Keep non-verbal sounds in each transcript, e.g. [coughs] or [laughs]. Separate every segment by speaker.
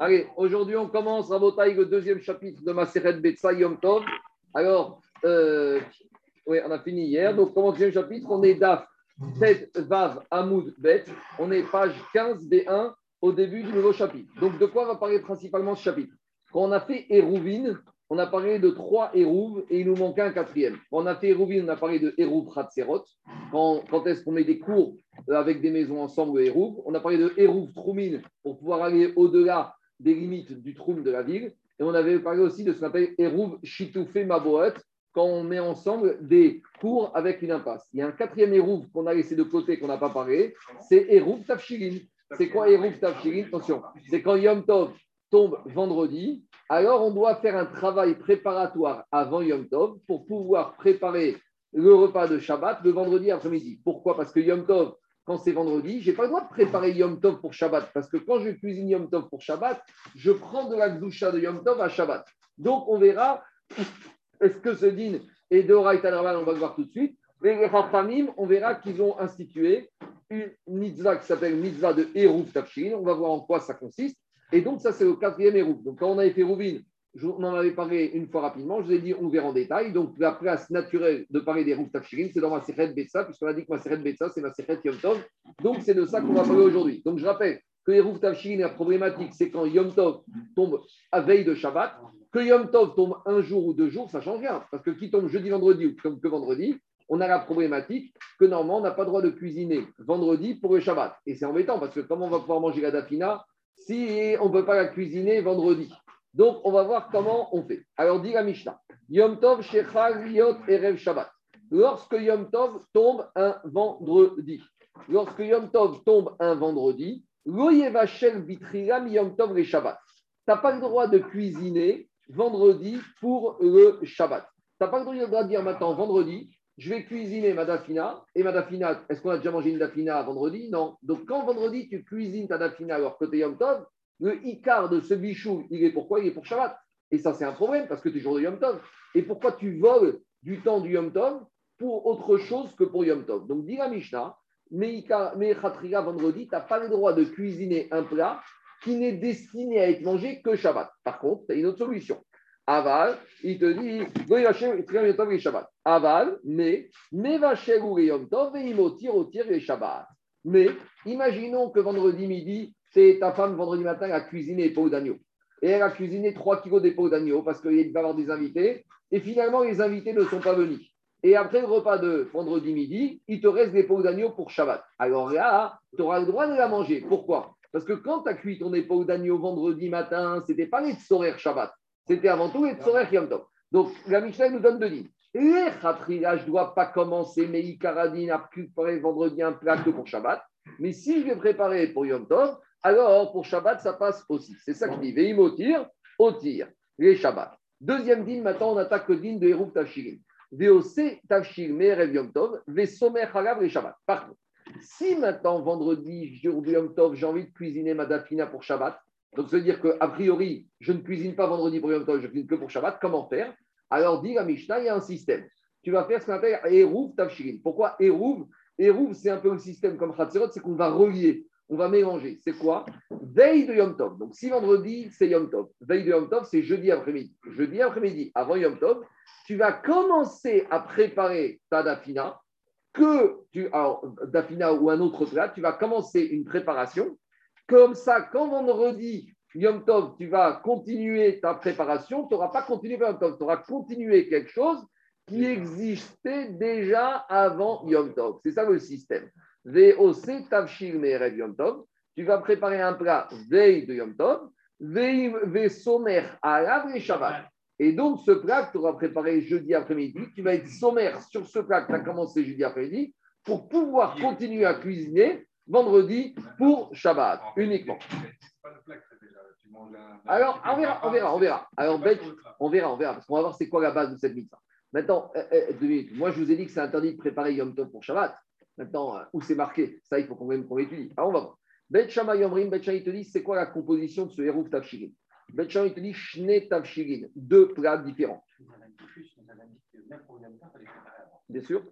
Speaker 1: Allez, aujourd'hui, on commence à le deuxième chapitre de Maseret Betsa Yom Tov. Alors, euh, oui, on a fini hier. Donc, comment deuxième chapitre On est DAF, Tet, Vav, Hamoud, Bet. On est page 15 B1 au début du nouveau chapitre. Donc, de quoi va parler principalement ce chapitre? Quand on a fait Hérouvine, on a parlé de trois Hérouves et il nous manquait un quatrième. Quand on a fait Hérouvine, on a parlé de Hérouv Ratserot. Quand, est-ce qu'on met des cours avec des maisons ensemble, Hérouv? On a parlé de Hérouv Troumine pour pouvoir aller au-delà des limites du Troum de la ville. Et on avait parlé aussi de ce qu'on appelle Hérouv Chitoufé Maboet, quand on met ensemble des cours avec une impasse. Il y a un quatrième Hérouv qu'on a laissé de côté, qu'on n'a pas parlé, c'est Hérouv Tafshirin. C'est quoi Hérouv Tafshirin Attention, c'est quand Yom Tov tombe vendredi, alors on doit faire un travail préparatoire avant Yom Tov pour pouvoir préparer le repas de Shabbat le vendredi après-midi. Pourquoi? Parce que Yom Tov, quand c'est vendredi, je n'ai pas le droit de préparer Yom Tov pour Shabbat. Parce que quand je cuisine Yom Tov pour Shabbat, je prends de la gdoucha de Yom Tov à Shabbat. Donc on verra, [laughs] est-ce que ce din est de Raïta on va le voir tout de suite. Les Rafamim, on verra qu'ils ont institué une mitzvah qui s'appelle mitzvah de Eruv Tafshin. On va voir en quoi ça consiste. Et donc, ça, c'est le quatrième Eruv. Donc, quand on avait fait Rouvine, on en avait parlé une fois rapidement, je vous ai dit, on verra en détail. Donc, la place naturelle de parler des Rouf Tafshirin, c'est dans ma Seret Betsa, puisqu'on a dit que ma Seret Betsa, c'est ma Seret Yom Tov. Donc, c'est de ça qu'on va parler aujourd'hui. Donc, je rappelle que les Rouf Tafshirin, la problématique, c'est quand Yom Tov tombe à veille de Shabbat. Que Yom Tov tombe un jour ou deux jours, ça change rien. Parce que qui tombe jeudi, vendredi ou tombe que vendredi, on a la problématique que normalement, on n'a pas le droit de cuisiner vendredi pour le Shabbat. Et c'est embêtant parce que comment on va pouvoir manger la dafina si on ne peut pas la cuisiner vendredi Donc, on va voir comment on fait. Alors, dit la Mishnah Yom Tov Yot Erev Shabbat. Lorsque Yom Tov tombe un vendredi, lorsque Yom Tov tombe un vendredi, Loyevachel Yom Tov le Shabbat. Tu n'as pas le droit de cuisiner vendredi pour le Shabbat. Tu n'as pas le droit de dire maintenant vendredi, je vais cuisiner ma dafina. Et ma dafina, est-ce qu'on a déjà mangé une dafina vendredi? Non. Donc, quand vendredi, tu cuisines ta dafina alors côté Yom Tov, le Icar de ce bichou, il est pourquoi? Il est pour Shabbat. Et ça, c'est un problème parce que tu es jour de Yom Tov. Et pourquoi tu voles du temps du Yom Tov pour autre chose que pour Yom Tov? Donc, dit la Mishnah, mais vendredi, tu n'as pas le droit de cuisiner un plat qui n'est destiné à être mangé que Shabbat. Par contre, tu as une autre solution. Aval, il te dit, Aval, mais, mais Yom Tov, et Shabbat. Mais, imaginons que vendredi midi, ta femme, vendredi matin, a cuisiné pots d'agneau. Et elle a cuisiné 3 kilos pots d'agneau parce qu'il va y avoir des invités. Et finalement, les invités ne sont pas venus. Et après le repas de vendredi midi, il te reste des pots d'agneau pour Shabbat. Alors là, tu auras le droit de la manger. Pourquoi? Parce que quand tu as cuit ton épaule d'agneau vendredi matin, c'était pas les tsorer Shabbat. C'était avant tout les Tsorech Yom. Donc, la Mishnah nous donne deux lignes. Les khatria, je ne dois pas commencer mes ikaradines à préparer vendredi un plat que pour Shabbat. Mais si je vais préparer pour Yom Tov, alors pour Shabbat, ça passe aussi. C'est ça qui dit Veimotir, Otir, les Shabbat. Deuxième dîme, maintenant, on attaque le dîme de Hérouf Tafshirin. VOC Tafshir Merev Yom Tov, Vesomer Halav les Shabbat. Par contre, si maintenant, vendredi, jour de Yom Tov, j'ai envie de cuisiner ma dafina pour Shabbat, donc, veut dire qu'a priori, je ne cuisine pas vendredi pour Yom Tov, je cuisine que pour Shabbat. Comment faire? Alors, dit la Mishnah, il y a un système. Tu vas faire ce qu'on appelle Eruv Tafshirin. Pourquoi Eruv Eruv, c'est un peu le système comme Khatzerot, c'est qu'on va relier, on va mélanger. C'est quoi? Veille de Yom Tov. Donc, si vendredi, c'est Yom Tov. Veille de Yom Tov, c'est jeudi après-midi. Jeudi après-midi, avant Yom Tov, tu vas commencer à préparer ta dafina. Que tu, alors, dafina ou un autre plat, tu vas commencer une préparation comme ça, quand vendredi, Yom Tov, tu vas continuer ta préparation, tu n'auras pas continué Yom Tov, tu auras continué quelque chose qui existait déjà avant Yom Tov. C'est ça le système. Tu vas préparer un plat veille de Yom Tov. sommaire à et Shabbat. Et donc, ce plat que tu auras préparé jeudi après-midi, tu vas être sommaire sur ce plat que tu as commencé jeudi après-midi pour pouvoir continuer à cuisiner vendredi pour Shabbat uniquement. Alors, on verra, on verra, on verra. Alors, on verra, on verra, parce qu'on va voir c'est quoi la base de cette mitzvah. Maintenant, euh, euh, moi je vous ai dit que c'est interdit de préparer Yom Tov pour Shabbat. Maintenant, euh, où c'est marqué Ça, il faut qu'on étudie. Alors, on va voir. Bet Shama Yomrim, Bet te dit c'est quoi la composition de ce Hérouf Tavshirin Bet il te dit Shne Tavshirin, deux plats différents. Bien sûr,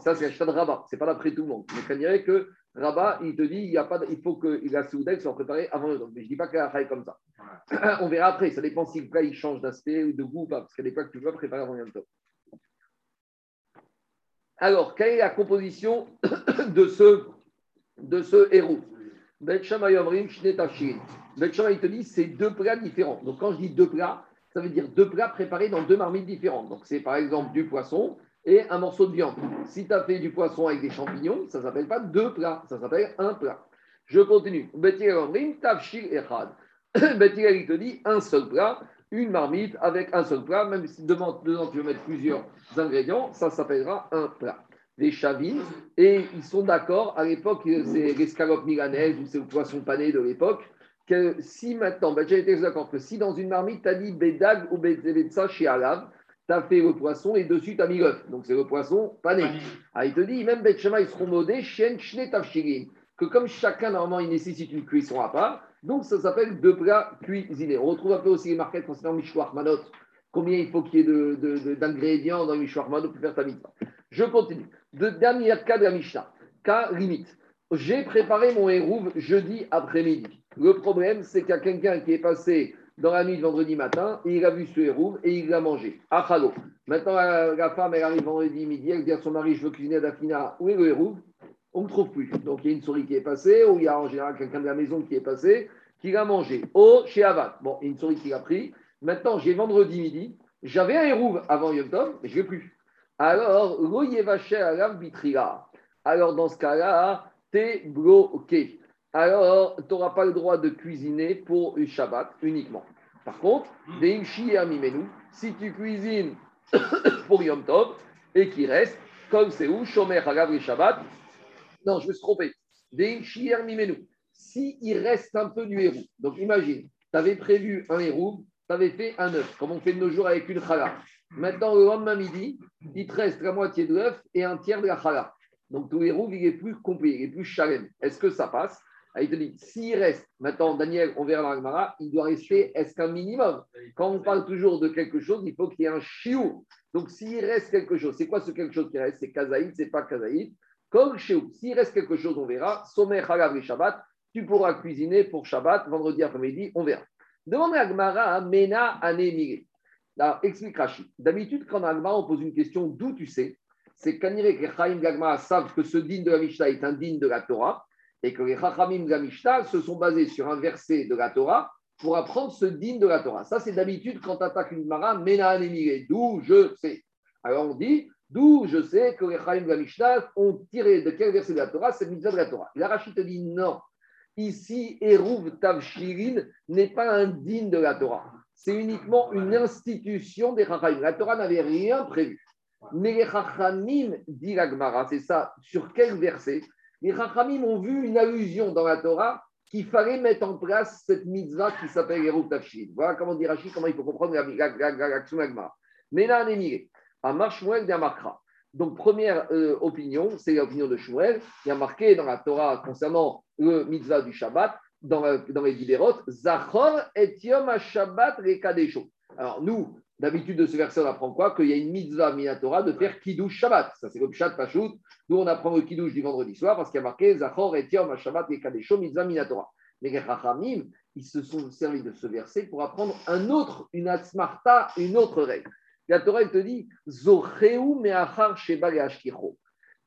Speaker 1: ça c'est Rabat, c'est pas d'après tout le monde. Mais je dirais que Rabat, il te dit il, y a pas, il faut que la Souda soit préparée avant le Mais je ne dis pas qu'elle a comme ça. [clears throat] On verra après. Ça dépend si le plat il change d'aspect ou de goût ou pas. Parce qu'il y a des plats que tu peux préparer avant le Alors, quelle est la composition [coughs] de ce, de ce héros? Bet il te dit c'est deux plats différents. Donc, quand je dis deux plats, ça veut dire deux plats préparés dans deux marmites différentes. Donc, c'est par exemple du poisson et un morceau de viande. Si tu as fait du poisson avec des champignons, ça ne s'appelle pas deux plats, ça s'appelle un plat. Je continue. [coughs] il te dit un seul plat, une marmite avec un seul plat, même si dedans, tu veux mettre plusieurs ingrédients, ça s'appellera un plat. Les chavines, et ils sont d'accord, à l'époque, c'est l'escalope milanaises ou c'est le poisson pané de l'époque, que si maintenant, ben, j'ai été d'accord que si dans une marmite, tu as dit bédag ou bédza chez Alav, tu as fait le poisson et dessus tu as mis l'œuf. Donc c'est le poisson pané. Ah, il te dit, même Betchema, ils seront modés, chien, que comme chacun, normalement, il nécessite une cuisson à part, donc ça s'appelle deux plats cuisinés. On retrouve un peu aussi les marquettes concernant Mishwar Manot, combien il faut qu'il y ait d'ingrédients dans Mishwar Manot pour faire ta mitzvah. Je continue. De dernier cas de la Mishnah, cas limite. J'ai préparé mon hérouve jeudi après-midi. Le problème, c'est qu'il y a quelqu'un qui est passé dans la nuit de vendredi matin, et il a vu ce hérouve et il l'a mangé. Achalo. Maintenant, la, femme, elle arrive vendredi midi, elle dit à son mari Je veux cuisiner à Dafina, où est le hérouve? On ne trouve plus. Donc il y a une souris qui est passée, ou il y a en général quelqu'un de la maison qui est passé, qui l'a mangé. Oh, chez Avad. Bon, il y a une souris qui l'a pris. Maintenant, j'ai vendredi midi, j'avais un hérouve avant Yom Tov, mais je ne l'ai plus. Alors, Alors, dans ce cas-là, t'es bloqué alors tu n'auras pas le droit de cuisiner pour le Shabbat uniquement. Par contre, si tu cuisines [coughs] pour Yom Tov et qu'il reste, comme c'est où, Shomer Hagav Shabbat, non, je me suis trompé. Si il reste un peu du héros, donc imagine, tu avais prévu un héros, tu avais fait un œuf, comme on fait de nos jours avec une chala. Maintenant, le lendemain midi, il te reste la moitié de l'œuf et un tiers de la chala. Donc, ton héros, il est plus complet, il est plus chalem. Est-ce que ça passe? Ah, il te dit, s'il reste, maintenant Daniel, on verra dans il doit rester, est-ce qu'un minimum? Quand on parle toujours de quelque chose, il faut qu'il y ait un chiou. Donc s'il reste quelque chose, c'est quoi ce quelque chose qui reste? C'est kazaïd, c'est pas kazaïd. Comme chiou, s'il reste quelque chose, on verra. Sommet halav Shabbat, tu pourras cuisiner pour Shabbat, vendredi après-midi, on verra. Demande à Agmara, Mena Ané Alors, explique Rachid. D'habitude, quand Agmara, on pose une question, d'où tu sais C'est qu'Aniré et Chaim Gagmara savent que ce digne de la Mishnah est un digne de la Torah et que les Chachamim de se sont basés sur un verset de la Torah pour apprendre ce digne de la Torah. Ça, c'est d'habitude quand tu attaques une Mara, Mena d'où je sais. Alors on dit, d'où je sais que les Chachamim de ont tiré de quel verset de la Torah cette mitzvah de la Torah. La Rachid te dit non. Ici, Eruv Tavshirin n'est pas un digne de la Torah. C'est uniquement une institution des Chachamim. La Torah n'avait rien prévu. Mais les Chachamim, dit la c'est ça, sur quel verset? Les Rachamim ont vu une allusion dans la Torah qu'il fallait mettre en place cette mitzvah qui s'appelle Erut Tafshin. Voilà comment dit Rachid, comment il faut comprendre l'action Agmar. Mais là, on est. Donc, première euh, opinion, c'est l'opinion de Shmuel. Il y a marqué dans la Torah concernant le mitzvah du Shabbat, dans, dans les Diderot, Zachor et Yom Shabbat Rekadesho. Alors, nous, D'habitude, de ce verset, on apprend quoi? Qu'il y a une mitzvah minatora de faire kiddush Shabbat. Ça, c'est le pshat pachout. Nous, on apprend le kiddush du vendredi soir parce qu'il y a marqué Zachor et Yom Shabbat et Kadesho mitzvah minatora. Mais les Chachamim, ils se sont servis de ce verset pour apprendre un autre, une atzmarta, une autre règle. La Torah, te dit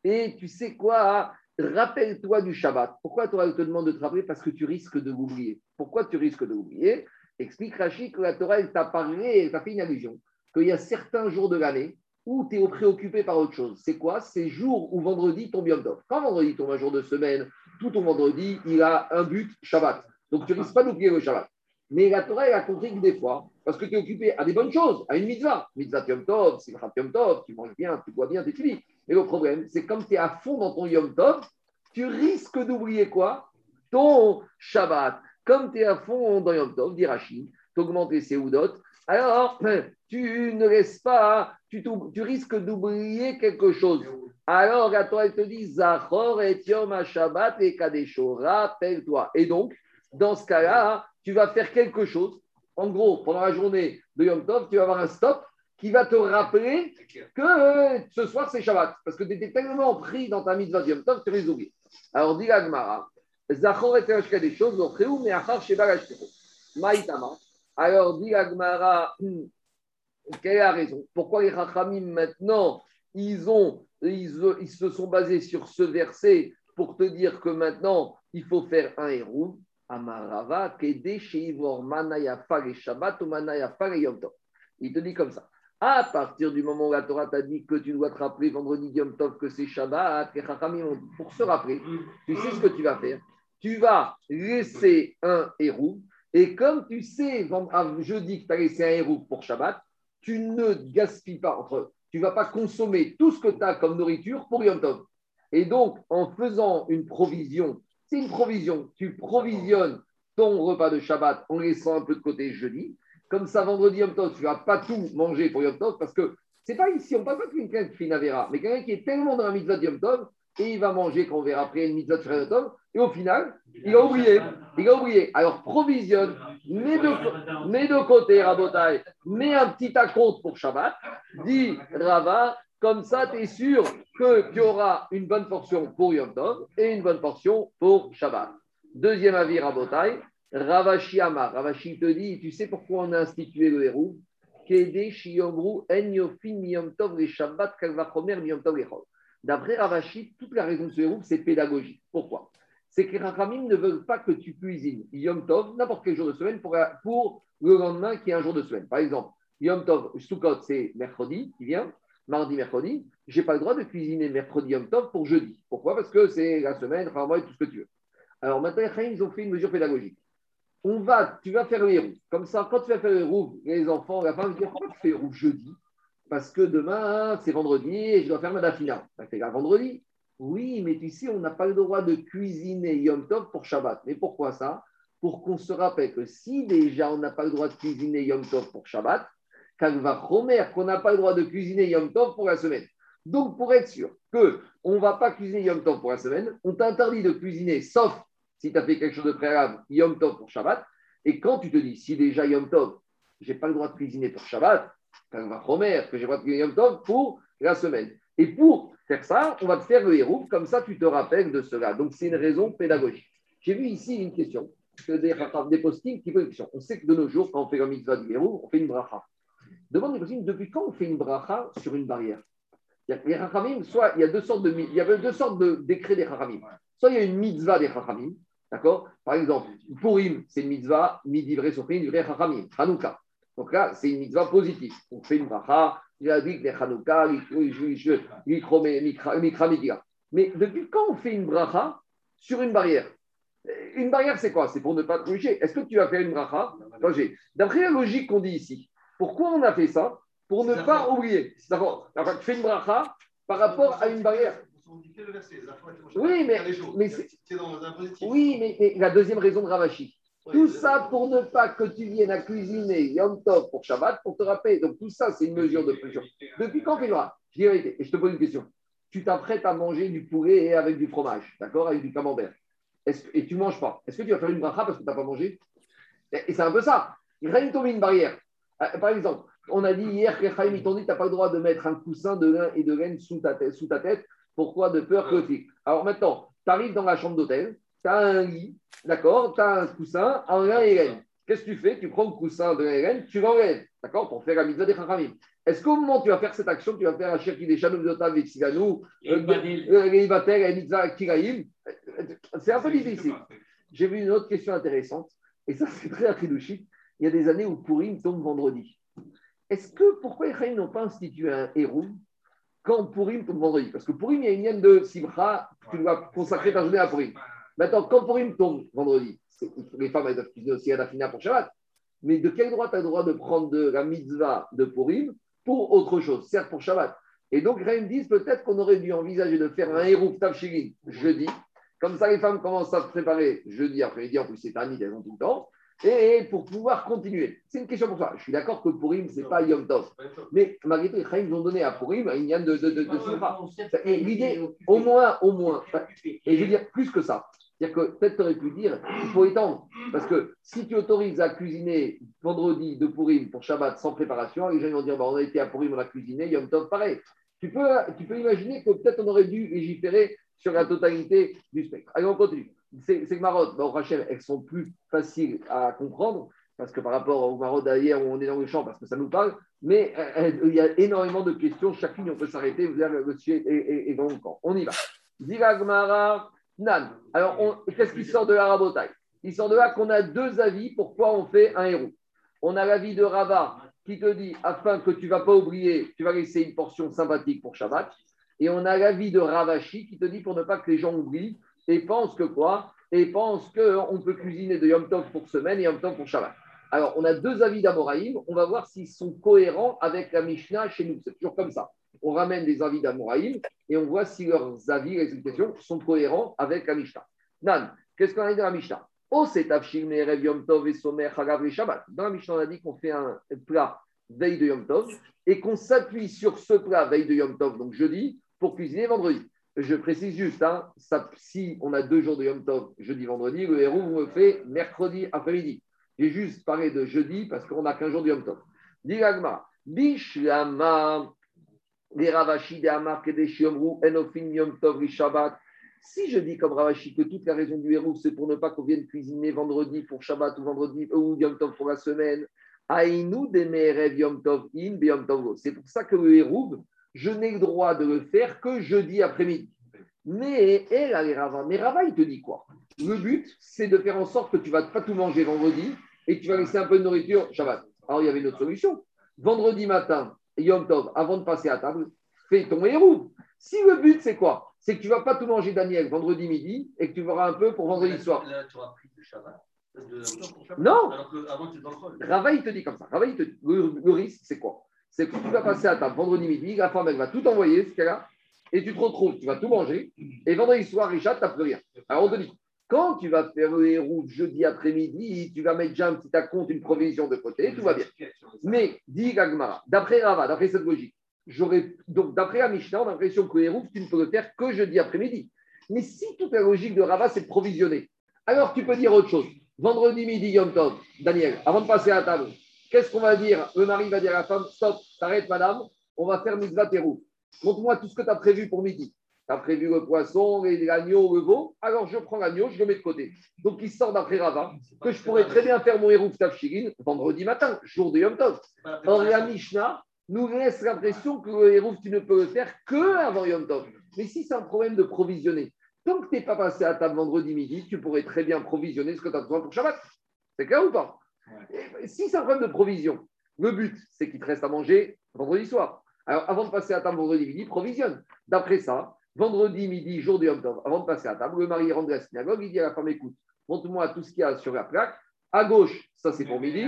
Speaker 1: Et tu sais quoi Rappelle-toi du Shabbat. Pourquoi la Torah te demande de te rappeler? Parce que tu risques de l'oublier. Pourquoi tu risques de l'oublier? Explique Rachid que la Torah, elle t'a parlé, elle t'a fait une allusion, qu'il y a certains jours de l'année où tu es préoccupé par autre chose. C'est quoi? Ces jours où vendredi tombe Yom Tov. Quand vendredi tombe un jour de semaine, tout ton vendredi, il a un but Shabbat. Donc tu risques pas d'oublier le Shabbat. Mais la Torah, elle a compris que des fois, parce que tu es occupé à des bonnes choses, à une mitzvah, mitzvah Yom Tov, simchat Yom Tov, tu manges bien, tu bois bien, tu fini. Mais le problème, c'est comme tu es à fond dans ton Yom Tov, tu risques d'oublier quoi? Ton Shabbat. Comme tu es à fond dans Yom Tov, dit Rachid, tu augmentes les séoudotes, alors [clears throat] tu ne laisses pas, tu, risques d'oublier quelque chose. Alors à toi, elle te dit Zachor et Yom Shabbat et Kadesho, rappelle-toi. Et donc, dans ce cas-là, tu vas faire quelque chose. En gros, pendant la journée de Yom Tov, tu vas avoir un stop qui va te rappeler que euh, ce soir c'est Shabbat. Parce que tu étais tellement pris dans ta mitzvah de Yom Tov, tu les oublié. Alors, dit Agmara, Zachor était des choses, donc mais Achar Sheba Maïtama. Alors, dit Agmara, hmm, quelle est la raison? Pourquoi les Chachamim maintenant, ils, ont, ils, ils, se sont basés sur ce verset pour te dire que maintenant, il faut faire un héros Amarava, Shabbat ou Yom Tov. Il te dit comme ça. À partir du moment où la Torah t'a dit que tu dois te rappeler vendredi Yom Tov que c'est Shabbat, pour se rappeler, tu sais ce que tu vas faire. Tu vas laisser un héros. Et comme tu sais, jeudi que tu as laissé un héros pour Shabbat, tu ne gaspilles pas, entre, tu ne vas pas consommer tout ce que tu as comme nourriture pour Yom Tov. Et donc, en faisant une provision, c'est une provision, tu provisionnes ton repas de Shabbat en laissant un peu de côté jeudi, comme ça, vendredi Yom Tov, tu vas pas tout manger pour Yom Tov parce que c'est pas ici, on parle pas de quelqu'un qui Navera, mais quelqu'un qui est tellement dans la mitzvah de Yom Tov et il va manger quand on verra après une mitzvah de Yom Tov et au final, il a oublié. Il a oublié. Alors provisionne, mets de, de côté Rabotai, mets un petit acompte pour Shabbat, dit Rava, comme ça, tu es sûr qu'il y aura une bonne portion pour Yom Tov et une bonne portion pour Shabbat. Deuxième avis, Rabotai, Ravashi Amar. Ravashi te dit, tu sais pourquoi on a institué le héros D'après Ravashi, toute la raison de ce c'est pédagogique. Pourquoi? C'est que les Rachamim ne veulent pas que tu cuisines Yom Tov, n'importe quel jour de semaine, pour, pour le lendemain qui est un jour de semaine. Par exemple, Yom Tov, Sukkot, c'est mercredi qui vient, mardi, mercredi. Je n'ai pas le droit de cuisiner mercredi Yom Tov pour jeudi. Pourquoi? Parce que c'est la semaine, et tout ce que tu veux. Alors maintenant, les ils ont fait une mesure pédagogique on va, tu vas faire le héros. Comme ça, quand tu vas faire le héros, les enfants, la femme, vont dire Pourquoi tu fais le héros jeudi? Parce que demain, c'est vendredi et je dois faire ma dafina. Ça fait un vendredi Oui, mais tu sais, on n'a pas le droit de cuisiner Yom Tov pour Shabbat. Mais pourquoi ça? Pour qu'on se rappelle que si déjà on n'a pas le droit de cuisiner Yom Tov pour Shabbat, va Romer, qu'on n'a pas le droit de cuisiner Yom Tov pour la semaine. Donc, pour être sûr qu'on ne va pas cuisiner Yom Tov pour la semaine, on t'interdit de cuisiner, sauf si tu as fait quelque chose de préalable, Yom Tov pour Shabbat, et quand tu te dis, si déjà Yom Tov, je n'ai pas le droit de cuisiner pour Shabbat, on va promettre que j'ai le droit de cuisiner Yom Tov pour la semaine. Et pour faire ça, on va te faire le héros, comme ça tu te rappelles de cela. Donc c'est une raison pédagogique. J'ai vu ici une question, des, des postings qui posent une question. On sait que de nos jours, quand on fait le mitzvah du héros, on fait une bracha. Demande postings, depuis quand on fait une bracha sur une barrière Les rachamim, soit il y a deux sortes de, il y avait deux sortes de décrets des rachamim. Soit il y a une mitzvah des rachamim, D'accord? Par exemple, Purim, c'est une mitzvah, midivré sofrim, livré chachamim, Hanouka. Donc là, c'est une mitzvah positive. On fait une bracha, il a dit que les Hanouka, Mais depuis quand on fait une bracha sur une barrière? Une barrière, c'est quoi? C'est pour ne pas tricher. Est-ce que tu as fait une bracha? D'après la logique qu'on dit ici, pourquoi on a fait ça Pour ne pas oublier. D'accord Tu fais une bracha par rapport à une barrière. Oui, mais, mais oui, mais, la deuxième raison de Ravachi. tout ça pour ne pas que tu viennes à cuisiner Yom Tov pour Shabbat, pour te rappeler. Donc tout ça, c'est une mesure de pression. Depuis quand noir Je dis. Et je te pose une question. Tu t'apprêtes à manger du poulet avec du fromage, d'accord? Avec du camembert. et tu ne manges pas? Est-ce que tu vas faire une bracha parce que tu n'as pas mangé? Et, c'est un peu ça. Il règne tomber une barrière? Euh, par exemple, on a dit hier que les dit tu n'as pas le droit de mettre un coussin de lin et de laine sous ta tête, sous ta tête pourquoi de peur que Alors maintenant, tu arrives dans la chambre d'hôtel, tu as un lit, d'accord Tu as un coussin en lin et laine. Qu'est-ce que tu fais? Tu prends le coussin de laine, tu l'enlèves, d'accord Pour faire la mitzvah des chachamim. Est-ce qu'au moment où tu vas faire cette action, tu vas faire un shirki des chanou de avec Siganou, C'est un peu difficile. J'ai vu une autre question intéressante, et ça c'est très achilouchique. Il y a des années où Purim tombe vendredi. Est-ce que pourquoi les n'ont pas institué un héros quand Purim tombe vendredi? Parce que Purim, il y a une ligne de Simcha, tu dois consacrer ta journée à Purim. Maintenant, quand Purim tombe vendredi, les femmes, elles doivent cuisiner aussi à la fina pour Shabbat. Mais de quel droit tu as le droit de prendre de la mitzvah de Purim pour autre chose, certes pour Shabbat Et donc, rien me disent peut-être qu'on aurait dû envisager de faire un héros Tavshilin jeudi. Comme ça, les femmes commencent à se préparer jeudi après-midi. En plus, c'est un elles ont tout le temps et pour pouvoir continuer. C'est une question pour toi. Je suis d'accord que Purim, ce n'est pas Yom Tov. Mais malgré tout, les ont donné à Purim une yann de, de, de, de Et l'idée, au moins, au moins, et je veux dire plus que ça. C'est-à-dire que peut-être tu aurais pu dire, il faut étendre. Parce que si tu autorises à cuisiner vendredi de Purim pour Shabbat sans préparation, les gens vont dire bah, on a été à Purim, on a cuisiné, Yom Tov, pareil. Tu peux, tu peux imaginer que peut-être on aurait dû légiférer sur la totalité du spectre. Allez, on continue. Ces, ces marottes, bah, au elles sont plus faciles à comprendre parce que par rapport aux marottes où on est dans le champ, parce que ça nous parle, mais euh, il y a énormément de questions. Chacune, on peut s'arrêter, vous avez le sujet et, dans le camp. On y va. Gmara, Nan. Alors, qu'est-ce qui sort de la rabotaille? Il sort de là qu'on a deux avis pourquoi on fait un héros. On a l'avis de Rava qui te dit, afin que tu ne vas pas oublier, tu vas laisser une portion sympathique pour Shabbat. Et on a l'avis de Ravashi qui te dit pour ne pas que les gens oublient et pensent que quoi? Et pensent qu'on peut cuisiner de Yom Tov pour semaine et Yom Tov pour Shabbat. Alors, on a deux avis d'Amoraïm. On va voir s'ils sont cohérents avec la Mishnah chez nous. C'est toujours comme ça. On ramène des avis d'Amoraïm et on voit si leurs avis, les explications sont cohérents avec la Mishnah. Nan, qu'est-ce qu'on a dit dans la Mishnah? Oh, c'est Yom Tov et Somer Shabbat. Dans la Mishnah, on a dit qu'on fait un plat veille de Yom Tov et qu'on s'appuie sur ce plat veille de Yom Tov, donc jeudi, pour cuisiner vendredi. Je précise juste, hein, si on a deux jours de Yom Tov, jeudi, vendredi, le héros me fait mercredi après-midi. J'ai juste parlé de jeudi parce qu'on n'a qu'un jour de Yom Tov. Dilagma, Bishlama, les Ravashi, des Amar, des Shiomru, Enofin, Yom Tov, Shabbat. Si je dis comme Ravashi que toute la raison du héros, c'est pour ne pas qu'on vienne cuisiner vendredi pour Shabbat ou vendredi ou Yom Tov pour la semaine, Demerev Yom Tov in Yom Tov. C'est pour ça que le héros, je n'ai le droit de le faire que jeudi après-midi. Mais elle, elle, Rava. Mais Rava, il te dit quoi? Le but, c'est de faire en sorte que tu ne vas pas tout manger vendredi et tu vas laisser un peu de nourriture Shabbat. Alors, il y avait une autre solution. Vendredi matin, Yom Tov, avant de passer à table, fais ton héros. Si le but, c'est quoi? C'est que tu ne vas pas tout manger, Daniel, vendredi midi et que tu verras un peu pour vendredi soir. Là, tu auras pris du Shabbat. Non. Alors que avant, tu Rava, il te dit comme ça. Rava, il te dit, le, risque, c'est quoi? C'est que tu vas passer à table vendredi midi, la femme, elle va tout envoyer, ce qu'elle a, et tu te retrouves, tu vas tout manger, et vendredi soir, Richard, tu n'as plus rien. Alors, on te dit, quand tu vas faire les routes jeudi après-midi, tu vas mettre déjà un petit compte, une provision de côté, tout va bien. Mais, dit Gagmara, d'après Rava, d'après cette logique, j'aurais donc d'après la Mishnah, on a l'impression que les routes, tu ne peux le faire que jeudi après-midi. Mais si toute la logique de Rava, c'est provisionner, alors tu peux dire autre chose. Vendredi midi, Yom Tov, Daniel, avant de passer à table, qu'est-ce qu'on va dire? Le mari va dire à la femme Stop, t'arrêtes, madame, on va faire mitzvah terou. Montre-moi tout ce que tu as prévu pour midi tu as prévu le poisson, l'agneau, le veau, alors je prends l'agneau, je le mets de côté. Donc il sort d'après Rava, que je pourrais très bien faire mon héros Tafshirin vendredi matin, jour de Yom Tov. Or la Mishnah nous laisse l'impression que le héros, tu ne peux le faire que avant Yom Tov. Mais si c'est un problème de provisionner, tant que tu n'es pas passé à table vendredi midi, tu pourrais très bien provisionner ce que tu as besoin pour Shabbat. C'est clair ou pas? Si c'est un problème de provision, le but, c'est qu'il te reste à manger vendredi soir. Alors, avant de passer à table vendredi midi, provisionne. D'après ça, vendredi midi, jour de Yom Tov, avant de passer à table, le mari rentre à la synagogue, il dit à la femme écoute, montre-moi tout ce qu'il y a sur la plaque. À gauche, ça c'est pour midi.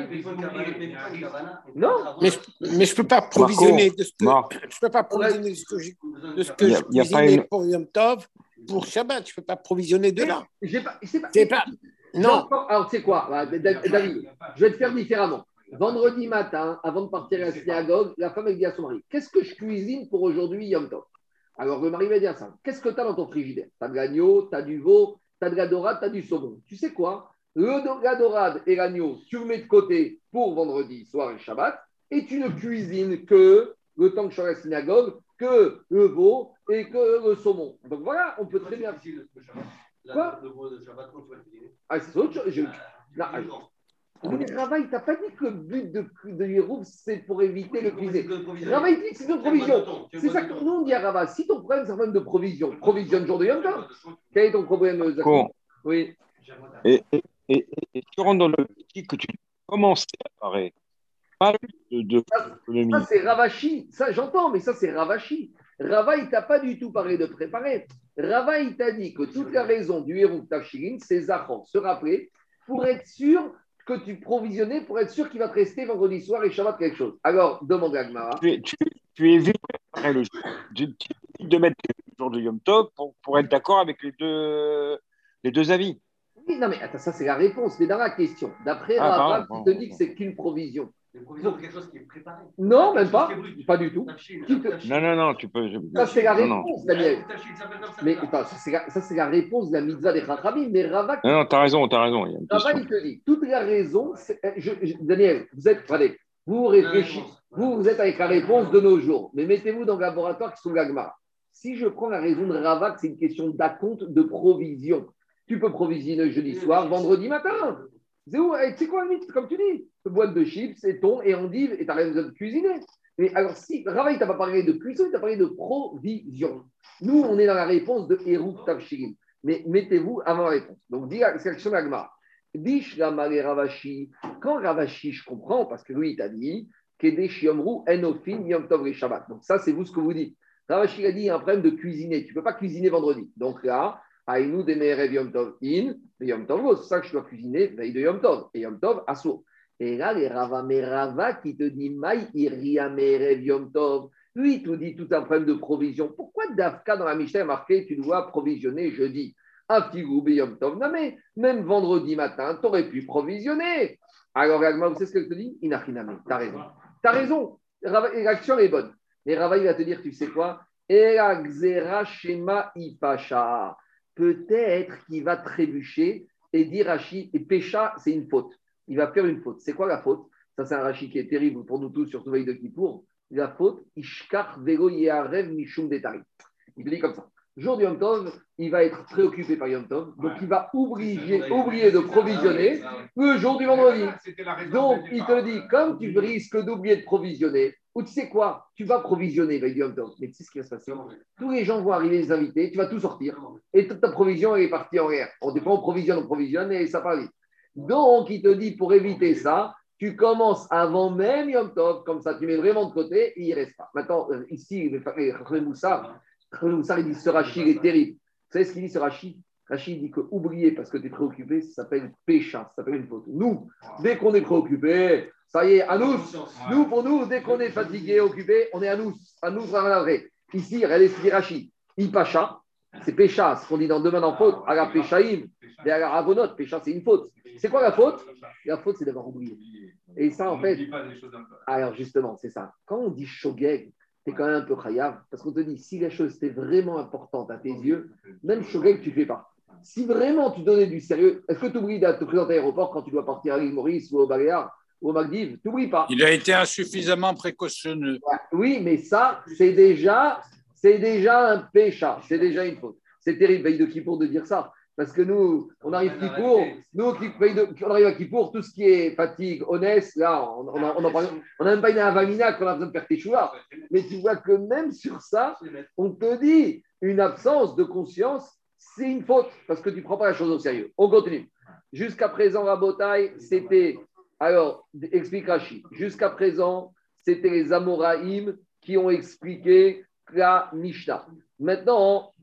Speaker 2: Non, mais je ne peux pas provisionner de ce que, je peux pas provisionner de ce que, de ce que je cuisinais pour Yom Tov pour Shabbat. Je ne peux pas provisionner de là.
Speaker 1: Pas, Non. Alors, tu sais quoi, David, je vais te faire différemment. Vendredi matin, avant de partir à la synagogue, la femme dit à son mari Qu'est-ce que je cuisine pour aujourd'hui, Yom Tov? Alors le mari va dire ça. Qu'est-ce que tu as dans ton frigidaire? Tu as de l'agneau, tu as du veau, tu as de la dorade, tu as du saumon. Tu sais quoi? Le, La dorade et l'agneau, tu le mets de côté pour vendredi soir et Shabbat, et tu ne cuisines que le temps que je suis à la synagogue, que le veau et que le saumon. Donc voilà, on peut très bien. Quoi Ah, c'est autre chose. Mais Rava, il t'a pas dit que le but de, de c'est pour éviter le cuisiner. Rava, il dit que c'est une provision. C'est ça que nous, on dit à Rava. Si ton problème, c'est un problème de provision, provisionne jour de Yom Tov. Quel est ton problème, Zach bon.
Speaker 3: Oui. Et, et, et, et, tu rentres dans le petit que tu commences à parler. Pas
Speaker 1: de, de ça, ça c'est Ravachi. Ça, j'entends, mais ça, c'est Ravachi. Rava, il t'a pas du tout parlé de préparer. Rava, il t'a dit que toute la raison du héros Tafshirin, c'est Zachor, se rappeler, pour être sûr que tu provisionnais pour être sûr qu'il va te rester vendredi soir et Shabbat quelque chose. Alors, demande à Gmara.
Speaker 3: Tu, tu, tu es vu le jour de, mettre le jour de Yom Tov pour, pour être d'accord avec les deux, les deux avis.
Speaker 1: Oui, non, mais attends, ça c'est la réponse. Mais dans la question, d'après ah, Rabat, tu te dis que c'est qu'une provision. Quelque chose qui est préparé. Non, même pas. Pas du tout.
Speaker 3: Non, non, non, tu peux.
Speaker 1: Ça, c'est la réponse, Daniel. Mais ça, c'est la, réponse de la mitzvah des Chachamim. Mais Ravak.
Speaker 3: Non, non, t'as raison, t'as raison.
Speaker 1: Ravak, il te dit toute la raison. Eh, Daniel, vous êtes. Allez, vous réfléchissez. Vous, vous êtes avec la réponse de nos jours. Mais mettez-vous dans le laboratoire qui sont l'agma. Si je prends la raison de Ravak, c'est une question d'acompte de provision. Tu peux provisionner jeudi soir, vendredi matin. C'est eh, sais quoi, comme tu dis Boîte de chips, et thon et endive, et tu n'as rien besoin de cuisiner. Mais alors, si Rava, il t'a pas parlé de cuisson, il t'a parlé de provision. Nous, on est dans la réponse de Hérouk Tavshirim. Mais mettez-vous avant la réponse. Donc, dis c'est l'action d'Agmar. Dish Ravashi. Quand Ravashi, je comprends, parce que lui, il t'a dit Kedesh Yomru Enofin Yom Tov Shabbat. Donc, ça, c'est vous ce que vous dites. Ravashi a dit il y a un problème de cuisiner. Tu ne peux pas cuisiner vendredi. Donc là, Aïnou Demerev Yom Tov in, Yom Tov, c'est ça que je dois cuisiner veille de Yom Tov. Et Yom Tov. Et là, les Rava Merava qui te dit Maï Iria Merev Yom Tov. Lui, il te dit tout un problème de provision. Pourquoi Dafka dans la Mishnah est marqué tu dois provisionner jeudi? Afigoube Yom Tov. Non, mais même vendredi matin, tu aurais pu provisionner. Alors, vous savez ce qu'elle te dit? Inachiname. Tu as raison. Tu as raison. L'action est bonne. Et Rava, il va te dire tu sais quoi? Shema Ipasha peut-être qu'il va trébucher et dire Rashi, et Pécha, c'est une faute. Il va faire une faute. C'est quoi la faute? Ça, c'est un Rashi qui est terrible pour nous tous, surtout veille de Kippour. La faute, Ishkar Vego Yeharev Mishum Detari. Il dit comme ça. Jour du Yom Tov, il va être préoccupé par Yom Tov, donc il va oublier, oublier de provisionner le jour du vendredi. Donc il te dit, comme tu risques d'oublier de provisionner, ou tu sais quoi, tu vas provisionner avec Yom Tov. Mais tu sais ce qui va se passer Tous les gens vont arriver, les invités, tu vas tout sortir. Et toute ta provision, elle est partie en l'air. On dépend, on provisionne, on provisionne et ça part vite. Donc, il te dit, pour éviter ça, tu commences avant même Yom Tov, comme ça, tu mets vraiment de côté et il reste pas. Maintenant, euh, ici, le Moussa, il dit ce rachis est terrible. Vous savez ce qu'il dit, ce rachis Rachid dit que oublier parce que tu es préoccupé, ça s'appelle pécha, ça s'appelle une faute. Nous, dès qu'on est préoccupé, ça y est, à nous, nous pour nous, dès qu'on est fatigué, occupé, on est à nous, à nous. Ici, regardez ce dit Rachid. Ipacha, c'est pécha, ce qu'on dit dans deux mains en faute, à la péchaïm, et à la avonot, pécha, c'est une faute. C'est quoi la faute La faute, c'est d'avoir oublié. Et ça, en fait. Alors, justement, c'est ça. Quand on dit shogeg, quand même un peu khayab, parce qu'on te dit, si la chose était vraiment importante à tes yeux, même shogeg, tu ne fais pas si vraiment tu donnais du sérieux, est-ce que tu oublies de te présenter à l'aéroport quand tu dois partir à l'île Maurice ou au Baléares ou au Maldives Tu n'oublies pas.
Speaker 2: Il a été insuffisamment précautionneux.
Speaker 1: Oui, mais ça, c'est déjà, c'est déjà un pécha, c'est déjà une faute. C'est terrible, veille de Kippour, de dire ça. Parce que nous, on arrive à Kippour, nous, on arrive à Kippour, tout ce qui est fatigue, honnête, là, on n'a on, même pas une avamina qu'on a besoin de faire tes choix. Mais tu vois que même sur ça, on te dit une absence de conscience c'est une faute parce que tu ne prends pas la chose au sérieux. On continue. Jusqu'à présent, la bataille, c'était. Alors, explique Rashi. Jusqu'à présent, c'était les Amoraïm qui ont expliqué la Mishnah. Maintenant,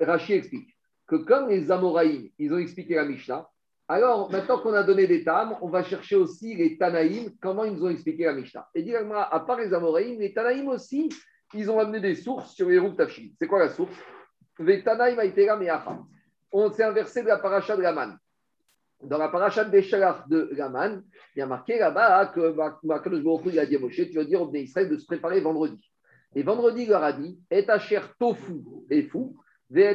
Speaker 1: Rashi explique que comme les Amoraïm, ils ont expliqué la Mishnah, alors maintenant qu'on a donné des tam, on va chercher aussi les Tanaïm, comment ils ont expliqué la Mishnah. Et directement, à part les Amoraïm, les Tanaïm aussi, ils ont amené des sources sur les roues C'est quoi la source? On s'est inversé de la paracha de Raman. Dans la paracha de Béchalach de Raman, il y a marqué là-bas que Baruch a dit à Moshe, tu vas dire au Israël de se préparer vendredi. Et vendredi, il leur a dit, et cher tofu et fou, La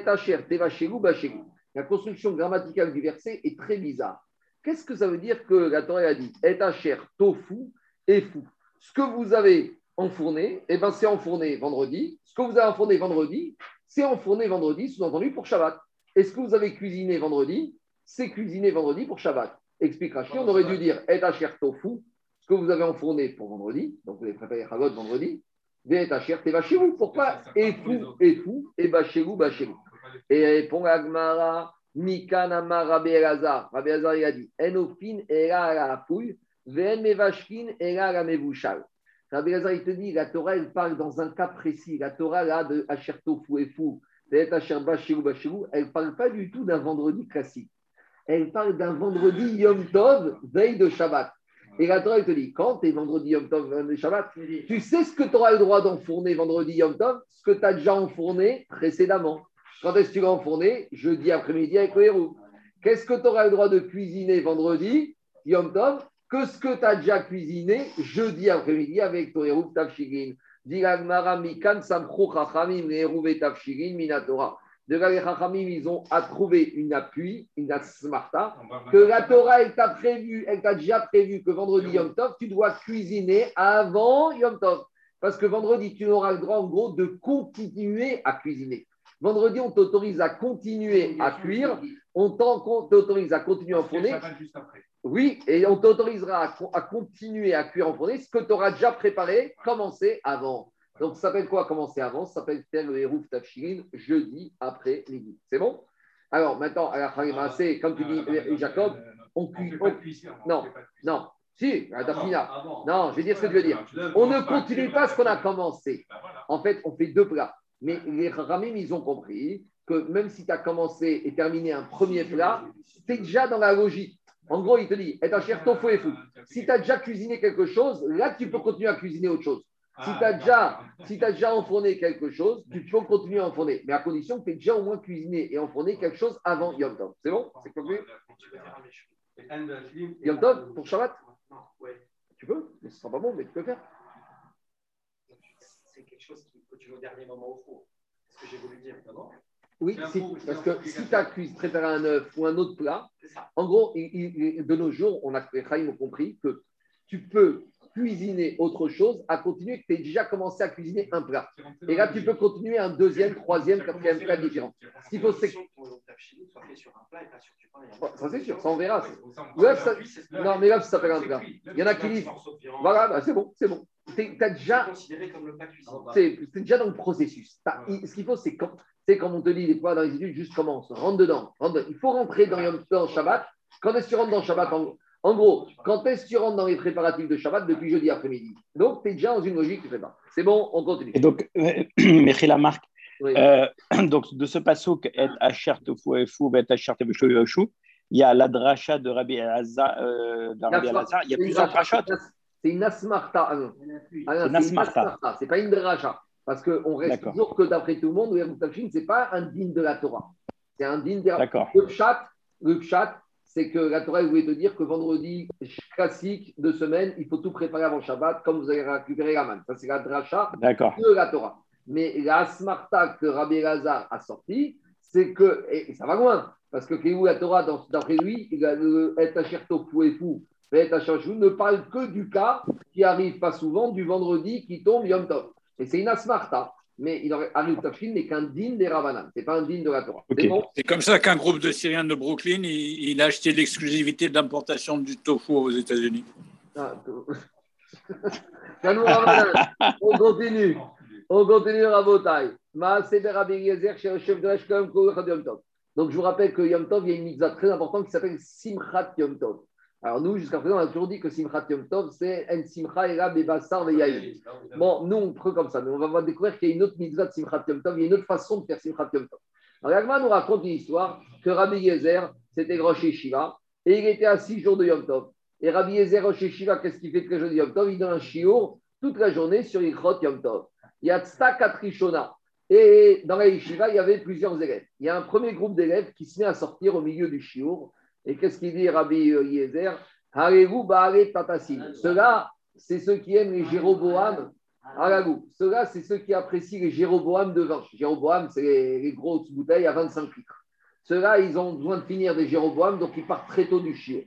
Speaker 1: construction grammaticale du verset est très bizarre. Qu'est-ce que ça veut dire que la Torah a dit, et cher tofu et fou Ce que vous avez enfourné, eh ben c'est enfourné vendredi. Ce que vous avez enfourné vendredi, c'est enfourné vendredi, sous-entendu pour Shabbat. Est-ce que vous avez cuisiné vendredi C'est cuisiné vendredi pour Shabbat. Explique Rachid, on aurait dû dire Et tofu, ce que vous avez enfourné pour vendredi, donc vous avez préparé Chagot vendredi, et teva chez vous. Pourquoi Et fou, et fou, et bah chez vous, bah chez vous. Et répond Agmara, Mikanama Rabbi Elazar. Rabbi Elazar, il a dit Enofin era la pouille, ven mevashkin era la mevushal. Rabbi Lazar, il te dit, la Torah, elle parle dans un cas précis. La Torah, là, de Asher Tofu et Fou, elle ne parle pas du tout d'un vendredi classique. Elle parle d'un vendredi Yom Tov, veille de Shabbat. Et la Torah, elle te dit, quand tu es vendredi Yom Tov, veille de Shabbat, tu sais ce que tu auras le droit d'enfourner vendredi Yom Tov, ce que tu as déjà enfourné précédemment. Quand est-ce que tu l'as enfourné Jeudi après-midi avec le héros. Qu'est-ce que tu auras le droit de cuisiner vendredi Yom Tov que ce que tu as déjà cuisiné jeudi après-midi avec ton Hérouf Tafshigin. De là, les Chachamim, ils ont à trouver une appui, une asmarta, que la Torah, elle t'a prévu, elle t'a déjà prévu que vendredi Yom Tov, tu dois cuisiner avant Yom Tov. Parce que vendredi, tu auras le droit, en gros, de continuer à cuisiner. Vendredi, on t'autorise à continuer à cuire, on t'autorise à continuer à enfourner. Oui, et on t'autorisera à, continuer à cuire en fourner ce que tu auras déjà préparé, commencé avant. Donc, ça s'appelle quoi? Commencer avant? Ça s'appelle faire le Hérouf Tafshirin jeudi après midi. C'est bon? Alors, maintenant, à la c'est comme tu dis, Jacob, on cuit. Non, non, si, Non, je vais dire ce que je veux dire. On ne continue pas ce qu'on a commencé. Ben en fait, on fait deux plats. Mais les Ramim, ils ont compris que même si tu as commencé et terminé un premier plat, tu es déjà dans la logique. En gros, il te dit, et cher tofu et fou. Si tu as déjà cuisiné quelque chose, là, tu peux continuer à cuisiner autre chose. Si tu as, déjà, si as déjà enfourné quelque chose, tu peux continuer à enfourner. Mais à condition que tu aies déjà au moins cuisiné et enfourné quelque chose avant Yom Tov. C'est bon? C'est compris? Yom Tov pour Shabbat? Tu peux, mais ce ne sera pas bon, mais tu peux faire.
Speaker 4: C'est quelque chose qui continue au dernier moment au four. C'est ce que j'ai voulu dire, non
Speaker 1: oui, parce que si tu as préparé un œuf ou un autre plat, en gros, de nos jours, on a, les ont compris que tu peux cuisiner autre chose à continuer que tu as déjà commencé à cuisiner un plat. Et là, tu peux continuer un deuxième, troisième, quatrième plat différent. Ce qu'il faut, c'est que. Ça, c'est sûr, ça, on verra. Non, mais là, ça s'appelle un plat. Il y en a qui disent. Voilà, bah, c'est bon, c'est bon. Tu as déjà. C'est déjà dans le processus. Ce qu'il faut, c'est quand. C'est comme on te dit des fois dans les études, juste commence, rentre dedans. Il faut rentrer dans, le Shabbat. Quand est-ce que tu rentres dans Shabbat en gros, quand est-ce que tu rentres dans les préparatifs de Shabbat depuis jeudi après-midi? Donc, tu es déjà dans une logique, tu fais pas. C'est bon, on continue.
Speaker 3: Et donc, merci la marque. Euh, [coughs] donc, de ce passo, et Asher Tofu et Fou, et Asher il y a la dracha de Rabbi Elazar. Euh, il y a plusieurs drachot.
Speaker 1: C'est une asmarta. Ah ah c'est une asmarta. C'est pas une dracha. Parce qu'on reste toujours que d'après tout le monde, ce n'est pas un digne de la Torah. C'est un digne de la Torah. Le chat, le chat c'est que la Torah voulait te dire que vendredi classique de semaine, il faut tout préparer avant Shabbat, comme vous allez récupérer la manne. Ça, c'est la dracha de la Torah. Mais la smarta que Rabbi Lazar a sorti, c'est que, et ça va loin, parce que la Torah, d'après lui, le fou et fou, ne parle que du cas qui arrive pas souvent du vendredi qui tombe Yom Tov. Et c'est une asmarta mais il aurait Arif Tafshin n'est qu'un digne des Ravanan, c'est pas un digne de la Torah.
Speaker 2: C'est comme ça qu'un groupe de Syriens de Brooklyn, il, a acheté l'exclusivité d'importation du tofu aux États-Unis. Ah, [laughs]
Speaker 1: on continue. On continue Rabotai. Donc je vous rappelle que Yom Tov, il y a une mitzvah très importante qui s'appelle Simchat Yom Tov. Alors nous, jusqu'à présent, on a toujours dit que Simchat Yom Tov, c'est En Simcha Era Bebassar Veyaïm. Bon, nous, on prend comme ça, mais on va découvrir qu'il y a une autre mitzvah de Simchat Yom Tov, il y a une autre façon de faire Simchat Yom Tov. Alors Yagma nous raconte une histoire que Rabbi Yezer, c'était Rosh Shiva, et il était à six jours de Yom Tov. Et Rabbi Yezer, Rosh Shiva, qu'est-ce qu'il fait tous les jours de Yom Tov? Il donne un shiur toute la journée sur Ikrot Yom Tov. Il y a Tzta Et dans la yeshiva, il y avait plusieurs élèves. Il y a un premier groupe d'élèves qui se met à sortir au milieu du shiur et qu'est-ce qu'il dit Rabbi Yezer? Ceux-là, c'est ceux qui aiment les Jéroboam. Ceux-là, c'est ceux qui apprécient les Jéroboam de vin. Jéroboam, c'est les, grosses bouteilles à 25 litres. Ceux-là, ils ont besoin de finir des Jéroboam, donc ils partent très tôt du chiot.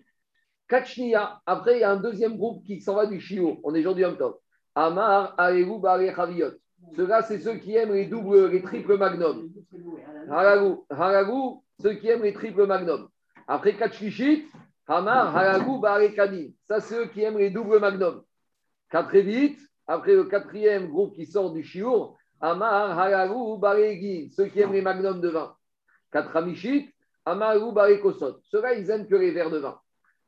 Speaker 1: Kachnia, après, il y a un deuxième groupe qui s'en va du chiot. On est aujourd'hui en top. Amar, Aregu, Bare, Chaviot. Ceux-là, c'est ceux qui aiment les doubles, les triples magnum. Haragou, Haragou, ceux qui aiment les triples magnum. Après Kachishit, Hamar, Haragou, Barekani. Ça, c'est eux qui aiment les doubles magnums. Quatre vite, après le quatrième groupe qui sort du Chiour, Hamar, Haragou, Baregi, ceux qui aiment les magnums de vin. Quatre Amishit, Hamarou, Barekosot. Ceux-là, ils aiment que les verres de vin.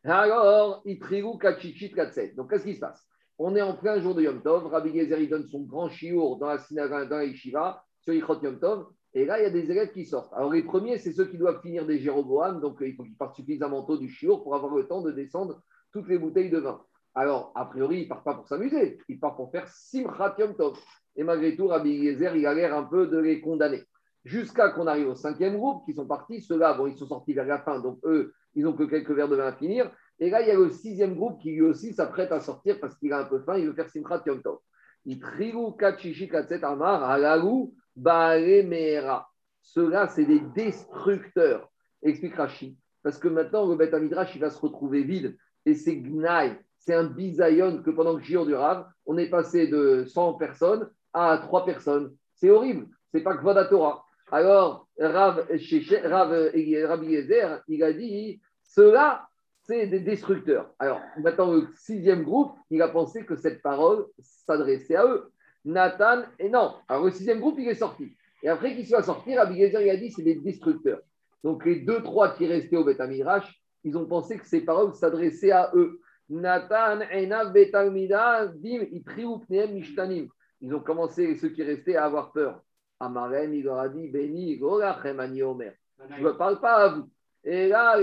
Speaker 1: Alors, Itriou, Kachichit, Katset. Donc, qu'est-ce qui se passe? On est en plein jour de Yom Tov. Rabbi Gezer, il donne son grand Chiour dans la synagogue, dans la Yeshiva, sur Ichot Yom Tov. Et là, il y a des élèves qui sortent. Alors, les premiers, c'est ceux qui doivent finir des Jéroboam, donc euh, il faut qu'ils partent suffisamment tôt du chiour pour avoir le temps de descendre toutes les bouteilles de vin. Alors, a priori, ils ne partent pas pour s'amuser, ils partent pour faire Simchat Yom Tov. Et malgré tout, Rabbi Yezer, il a l'air un peu de les condamner. Jusqu'à qu'on arrive au cinquième groupe, qui sont partis. Ceux-là, bon, ils sont sortis vers la fin, donc eux, ils n'ont que quelques verres de vin à finir. Et là, il y a le sixième groupe qui lui aussi s'apprête à sortir parce qu'il a un peu faim, il veut faire Simchat Yom Tov. Ceux-là, c'est des destructeurs. Explique Rashi. Parce que maintenant, le Beth il va se retrouver vide. Et c'est Gnaï. C'est un bisayon que pendant le Jir du Rav, on est passé de 100 personnes à 3 personnes. C'est horrible. C'est pas que Torah. Alors, Rav, Rav, il a dit ceux-là, c'est des destructeurs. Alors, maintenant, le sixième groupe, il a pensé que cette parole s'adressait à eux. Nathan, et non. Alors, le sixième groupe, il est sorti. Et après qu'il soit sorti, Rabbi Gezer, il a dit c'est des destructeurs. Donc, les deux, trois qui restaient au Beth ils ont pensé que ces paroles s'adressaient à eux. Nathan, Enav, Betalmida, Dim, Mishtanim. Ils ont commencé, ceux qui restaient, à avoir peur. Amarem, il leur a dit Omer. Je ne parle pas à vous. Et là,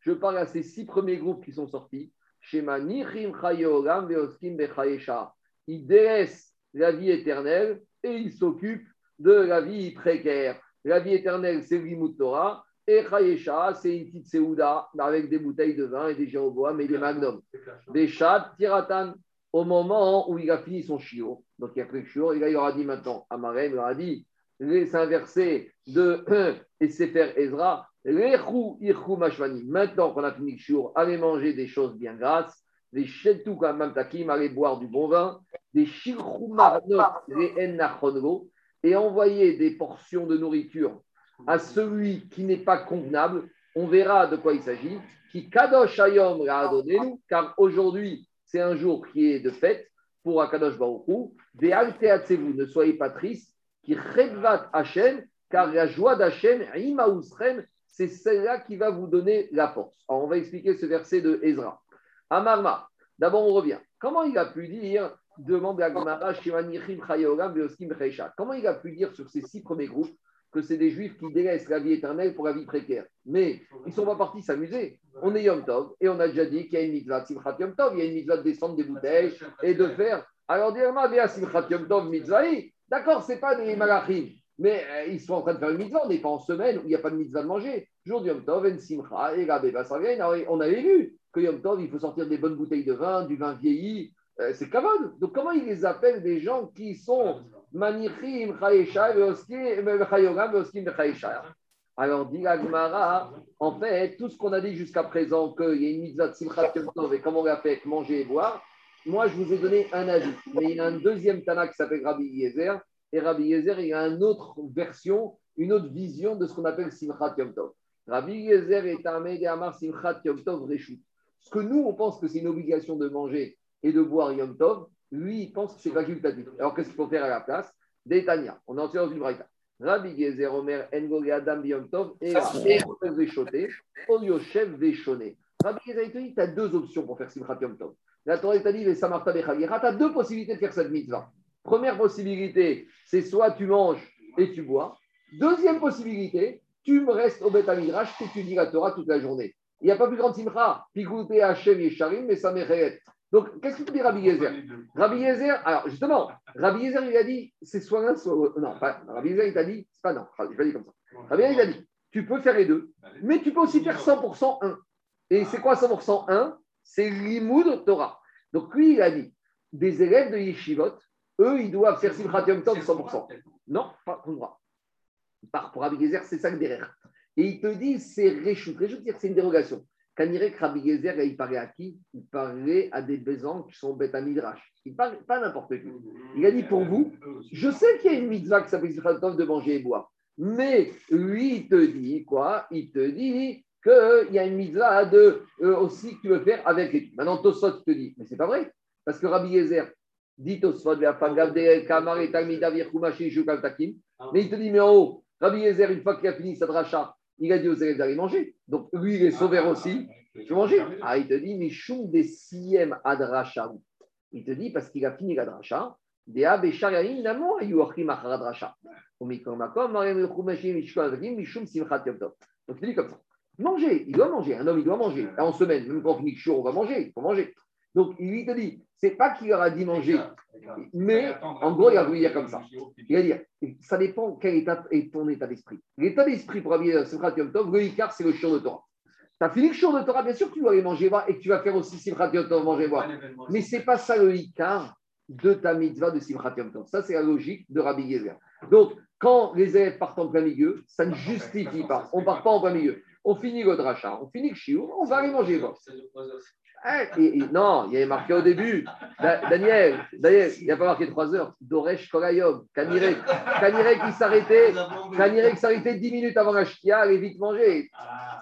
Speaker 1: je parle à ces six premiers groupes qui sont sortis. Ils délaissent la vie éternelle et ils s'occupent de la vie précaire. La vie éternelle, c'est l'Imout Torah. Et Chayesha, c'est une petite Seouda avec des bouteilles de vin et des Jéroboam et des magnums. Des chats, tiratan. Au moment où il a fini son chiot, donc il a pris le chiot, et là il aura dit maintenant, Amarem, il aura dit c'est un verset de [clears throat] et Sefer Ezra. Maintenant qu'on a fini le jour, allez manger des choses bien grasses, des shetu takim, allez boire du bon vin, des et envoyer des portions de nourriture à celui qui n'est pas convenable. On verra de quoi il s'agit. Qui kadosh ayom car aujourd'hui c'est un jour qui est de fête pour Akadosh Baruch Des vous ne soyez pas tristes qui Chedvat Hachem, car la joie d'Hachem, c'est celle-là qui va vous donner la force. Alors, on va expliquer ce verset de Ezra. Amarma, d'abord on revient. Comment il a pu dire, demande à Gamara, comment il a pu dire sur ces six premiers groupes que c'est des juifs qui délaissent la vie éternelle pour la vie précaire? Mais ils ne sont pas partis s'amuser. On est Yom Tov et on a déjà dit qu'il y a une mitzvah, Simchat Yom Tov, il y a une mitzvah de descendre des bouteilles et de faire. Alors, Simchat Yom Tov, mitzvah, D'accord, ce n'est pas des malachim, mais euh, ils sont en train de faire une mitzvah. On n'est pas en semaine où il n'y a pas de mitzvah de manger. Jour de Yom Tov, en Simcha, et ça vient. On avait vu que Yom Tov, il faut sortir des bonnes bouteilles de vin, du vin vieilli. Euh, c'est kavod. Donc, comment ils les appellent des gens qui sont manichim, veoskim, chayesha alors, dit Agmara, en fait, tout ce qu'on a dit jusqu'à présent, qu'il y a une mitzvah de Simchat Yom Tov et comment on l'a fait manger et boire, moi, je vous ai donné un avis. Mais il y a un deuxième Tana qui s'appelle Rabbi Yezer. Et Rabbi Yezer, il y a une autre version, une autre vision de ce qu'on appelle Simchat Yom Tov. Rabbi Yezer est un Amar Simchat Yom Tov. Ce que nous, on pense que c'est une obligation de manger et de boire Yom Tov, lui, il pense que c'est facultatif. Alors, qu'est-ce qu'il faut faire à la place? Détania. On est en dans une braïta. Rabbi Yezer Omer Ngoge Adam Yom Tov et Veshoté, Oyoshev Veshoné. Rabbi Yezer, il te dit tu as deux options pour faire Simchat Yom Tov. La Torah t'a dit, les Samarta Tu as deux possibilités de faire cette mitzvah. Première possibilité, c'est soit tu manges et tu bois. Deuxième possibilité, tu me restes au Beth Midrash et tu dis la Torah toute la journée. Il n'y a pas plus grande simcha. Pigouté Hachem Yesharim, mais ça m'est Donc, qu'est-ce que dit Rabbi Yezer? Rabbi Yezer, alors justement, Rabbi Yezer, il a dit, c'est soit l'un, soit Non, pas, Rabbi Yezer, il t'a dit, c'est pas non, je vais dire comme ça. Rabbi Yezer, il a dit, tu peux faire les deux, mais tu peux aussi faire 100% 1. Et c'est quoi 100% 1 c'est l'imoud Torah. Donc lui, il a dit, des élèves de Yeshivot, eux, ils doivent faire Simchat Yom Tov 100%. Non, pas moi. Par pour Rabbi Gezer, c'est ça le derrière. Et il te dit, c'est Réchout. Réchout, c'est c'est une dérogation. Quand il Rabbi Gezer, il parlait à qui? Il parlait à des besoins qui sont bêtes à Midrash. Il parle pas n'importe qui. Il a dit, pour vous, je sais qu'il y a une mitzvah qui s'appelle de manger et boire. Mais lui, il te dit quoi? Il te dit, qu'il y a une mitzvah de, euh, aussi que tu veux faire avec les Maintenant, Tosot te dit, mais c'est pas vrai, parce que Rabbi Yezer dit Tosot, mais il te dit, mais en haut, Rabbi Yezer, une fois qu'il a fini sa dracha, il a dit aux élèves d'aller manger. Donc lui, il est sauvé aussi. Tu veux manger Ah, il te dit, mais choum des sixième adracha. Il te dit, parce qu'il a fini la dracha, des abécharaïm namo ayuachim acharadracha. Donc il te dit comme ça. Manger, il doit manger. Un homme, il doit manger. En semaine, même quand on finit chaud, on va manger. Il faut manger. Donc, il te dit, c'est pas qu'il leur a dit manger, mais en gros, il a voulu dire comme ça. Il va dire, ça dépend quel état est ton état d'esprit. L'état d'esprit pour habiller ce Yom Tov, le Icar, c'est le chien de Torah. Tu as fini le jour de Torah, bien sûr que tu dois aller manger voir et que tu vas faire aussi Simchat Yom Tov, manger voir. Mais ce n'est pas ça le Icar de ta mitzvah de Simchat Yom Tov. Ça, c'est la logique de Rabbi Yezer. Donc, quand les élèves partent en plein milieu, ça ne justifie pas. On ne part pas en plein milieu. On finit le dracha, on finit le chiour, on va aller manger voir. Eh, non, il y avait marqué au début. Daniel, Daniel, il n'y a pas marqué 3 heures. Doresh Kolayom, Kanirek. Kanirek qui s'arrêtait, Kanirek s'arrêtait 10 minutes avant la shkia, allait vite manger.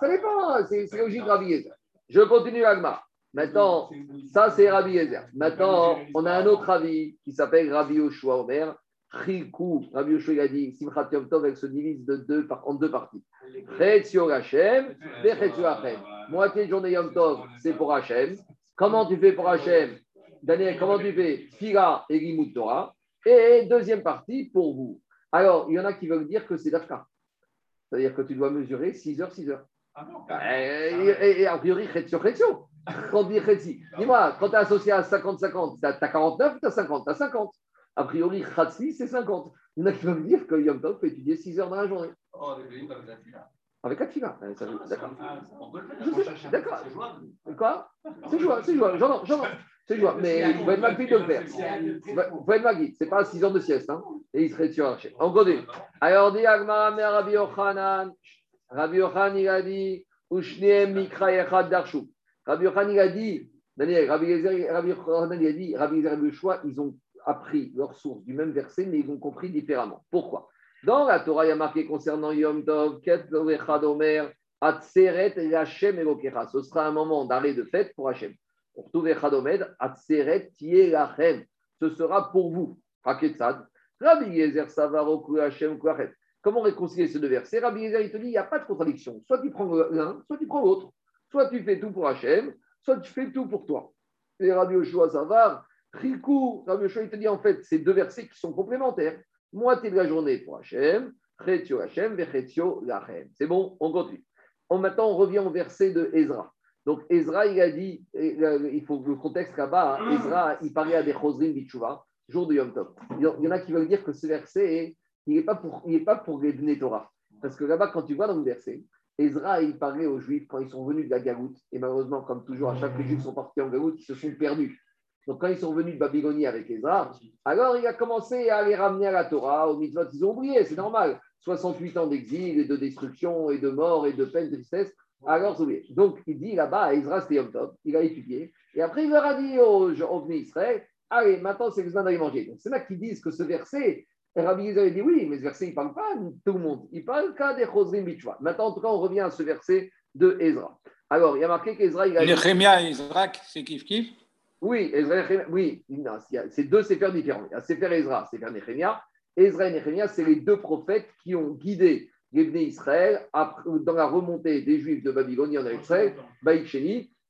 Speaker 1: Ça dépend, hein, c'est logique Rabbi Yezer. Je continue Agma. Maintenant, ça c'est Rabbi Yezer. Maintenant, on a un autre avis qui s'appelle Rabbi Yoshua Omer. Chikou, Rabbi Yoshua il a dit, Simchat Yom Tov, elle se divise de deux, en deux parties. Chetzio Hashem, Chetzio Hashem. Moitié de journée Yom Tov, c'est pour Hachem. Comment tu fais pour Hachem? Daniel, comment tu fais? Fila et Limut Torah. Et deuxième partie, pour vous. Alors, il y en a qui veulent dire que c'est d'Afka. C'est-à-dire que tu dois mesurer 6 heures, 6 heures. Ah non, et, et, a priori, Chetzio, Chetzio. Quand dis-moi, quand tu es associé à 50-50, tu as 49 ou tu as 50 Tu as 50. A priori, Khatsi, c'est 50. Il y en a qui veulent dire que Yom Tov peut étudier 6 heures dans la journée. Oh, avec la fila. D'accord. D'accord. Quoi? C'est jouable, c'est jouable. J'en c'est jouable. Mais il faut être magnifique de le faire. Il faut être magnifique. Ce n'est pas 6 heures de sieste. Hein. Et il serait sur Archer. On continue. Alors, dit Agmara, mais Rabbi Yochanan. Rabbi Yochanan, il a dit Ushneem Mikra Yechad Darshu. Rabbi Yochanan, il a dit Daniel, Rabbi Yochanan, il a dit Rabbi Yezer le choix, ils ont appris leur source du même verset, mais ils ont compris différemment. Pourquoi? Dans la Torah, il y a marqué concernant Yom Tov, Omer, Atseret Hashem Elokecha. Ce sera un moment d'arrêt de fête pour Hachem. Pour tout Omed, Atseret Lachem. Ce sera pour vous. Haketzad. Rabbi Yezer Savaroku Hashem Kuachet. Comment réconcilier ces deux versets Rabbi Yezer, il te dit, il n'y a pas de contradiction. Soit tu prends l'un, soit tu prends l'autre. Soit tu fais tout pour Hachem, soit tu fais tout pour toi. Et Rabbi Yoshua Savar, Riku, Rabbi Yoshua, il te dit, en fait, ces deux versets qui sont complémentaires moitié de la journée pour Hachem, Chetio Hachem, Vechetio Lachem. C'est bon, on continue. On, maintenant, on revient au verset de Ezra. Donc, Ezra, il a dit, il faut le contexte là-bas, hein, Ezra, il parlait à des Chosrim Bichouva, jour de Yom Tov. Il y en a qui veulent dire que ce verset, il n'est pas pour, il pas pour les Torah. Parce que là-bas, quand tu vois dans le verset, Ezra, il parlait aux Juifs quand ils sont venus de la Galoute. Et malheureusement, comme toujours, à chaque fois que les Juifs sont partis en Galoute, ils se sont perdus. Donc, quand ils sont venus de Babylonie avec Ezra, alors il a commencé à les ramener à la Torah, au mitzvot, ils ont oublié, c'est normal. 68 ans d'exil et de destruction et de mort et de peine, de tristesse. Alors, oublié. Donc, il dit là-bas à Ezra, c'était Yom Tov, il a étudié. Et après, il leur a dit aux gens Israël, allez, maintenant, c'est besoin d'aller manger. Donc, c'est là qu'ils disent que ce verset, Rabbi Israël dit oui, mais ce verset, il ne parle pas de tout le monde. Il parle qu'à des Chosrim Bichwa. Maintenant, en tout cas, on revient à ce verset de Ezra. Alors, il y a marqué qu'Ezra, il a.
Speaker 2: Nehemia et Ezra, c'est kiff kiff
Speaker 1: oui, oui, c'est deux séphères différents. Il y a Sefer Ezra, Sefer Nehemia. Ezra et Nehemia, c'est les deux prophètes qui ont guidé les Bnei Israël dans la remontée des Juifs de Babylone en Israël, Baïk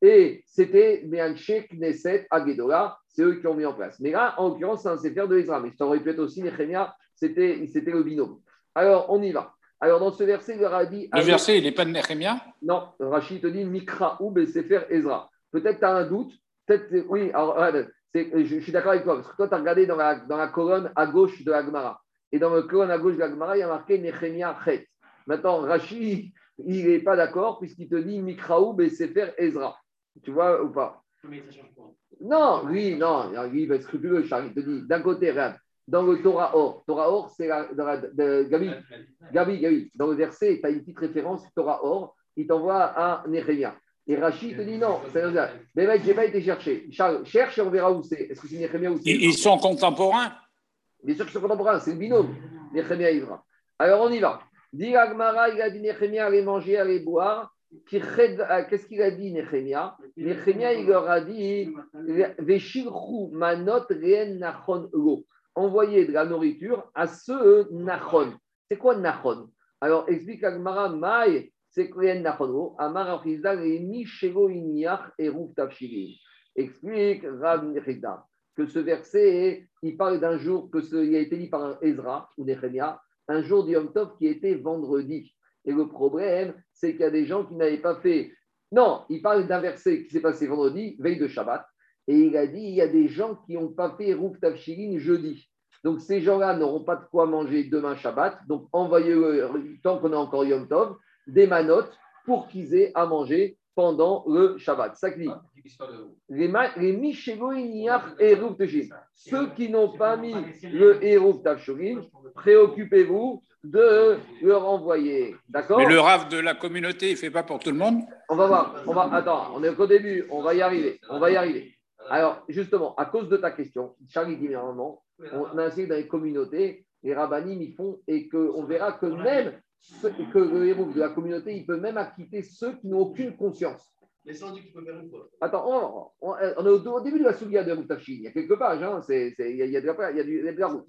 Speaker 1: et c'était Meanche Knesset Agedola, c'est eux qui ont mis en place. Mais là, en l'occurrence, c'est un Sefer de Ezra, mais je t'en répète aussi, Nehemia, c'était le binôme. Alors, on y va. Alors, dans ce verset, il leur a dit.
Speaker 2: Le verset, il n'est pas de Nehemia
Speaker 1: Non, Rachid te dit Mikra ou Sefer Ezra. Peut-être tu as un doute, Peut-être, oui, alors, je, suis d'accord avec toi, parce que toi, tu as regardé dans la, dans la colonne à gauche de Agmara. Et dans la colonne à gauche de Agmara, il y a marqué Nechemia Chet. Maintenant, Rashi, [laughs] il n'est pas d'accord, puisqu'il te dit Mikraoub et Sefer Ezra. Tu vois ou pas? Non, oui, non, lui, il va être scrupuleux, Charles. Il te dit, d'un côté, regarde, dans le Torah Or, Torah Or, c'est la, Gabi, Gabi, Gabi, dans le verset, tu as une petite référence, Torah Or, il t'envoie à Nechemia. Et Rachid te dit non, mais mec, je n'ai pas été chercher. Charles, cherche et on verra où c'est. Est-ce que c'est Nehemia ou c'est
Speaker 2: Ils sont contemporains?
Speaker 1: Bien sûr qu'ils sont contemporains, c'est le binôme, Nehemia et Ivra. Alors on y va. Dit Agmara, il a dit Nehemia allez manger, allez boire. Euh, qu'est-ce qu'il a dit Nehemia Nehemia, il leur a dit Veshilchu manot rien nachon lo. Envoyer de la nourriture à ceux nachon. C'est quoi nachon? Alors explique Agmara, Maï c'est Amar et. Explique que ce verset, il parle d'un jour que ce, il a été dit par Ezra ou Nehemia, un jour du Yom Tov qui était vendredi. Et le problème, c'est qu'il y a des gens qui n'avaient pas fait. Non, il parle d'un verset qui s'est passé vendredi, veille de Shabbat. Et il a dit il y a des gens qui n'ont pas fait Rouf Tafshirin jeudi. Donc ces gens-là n'auront pas de quoi manger demain Shabbat. Donc envoyez-le tant qu'on a encore Yom Tov des manotes pour qu'ils aient à manger pendant le Shabbat. Ça dit. Les, les Ceux qui n'ont pas mis le Hérouf Tavshurim, préoccupez-vous de leur envoyer. D'accord?
Speaker 5: Mais le rave de la communauté, il ne fait pas pour tout le monde?
Speaker 1: On va voir. On va, attends, on est qu'au début. On va y arriver. On va y arriver. Alors, justement, à cause de ta question, Charlie dit normalement, on a essayé dans les communautés, les rabbinim ils font, et qu'on verra que même que le héros de la communauté, il peut même acquitter ceux qui n'ont aucune conscience. Mais sans dire qu'il peut faire une. Attends, on, est au, début de la soulière de Moutafchi. Il y a quelques pages, hein, il, y a, il, y a de la, il y a du, de la route.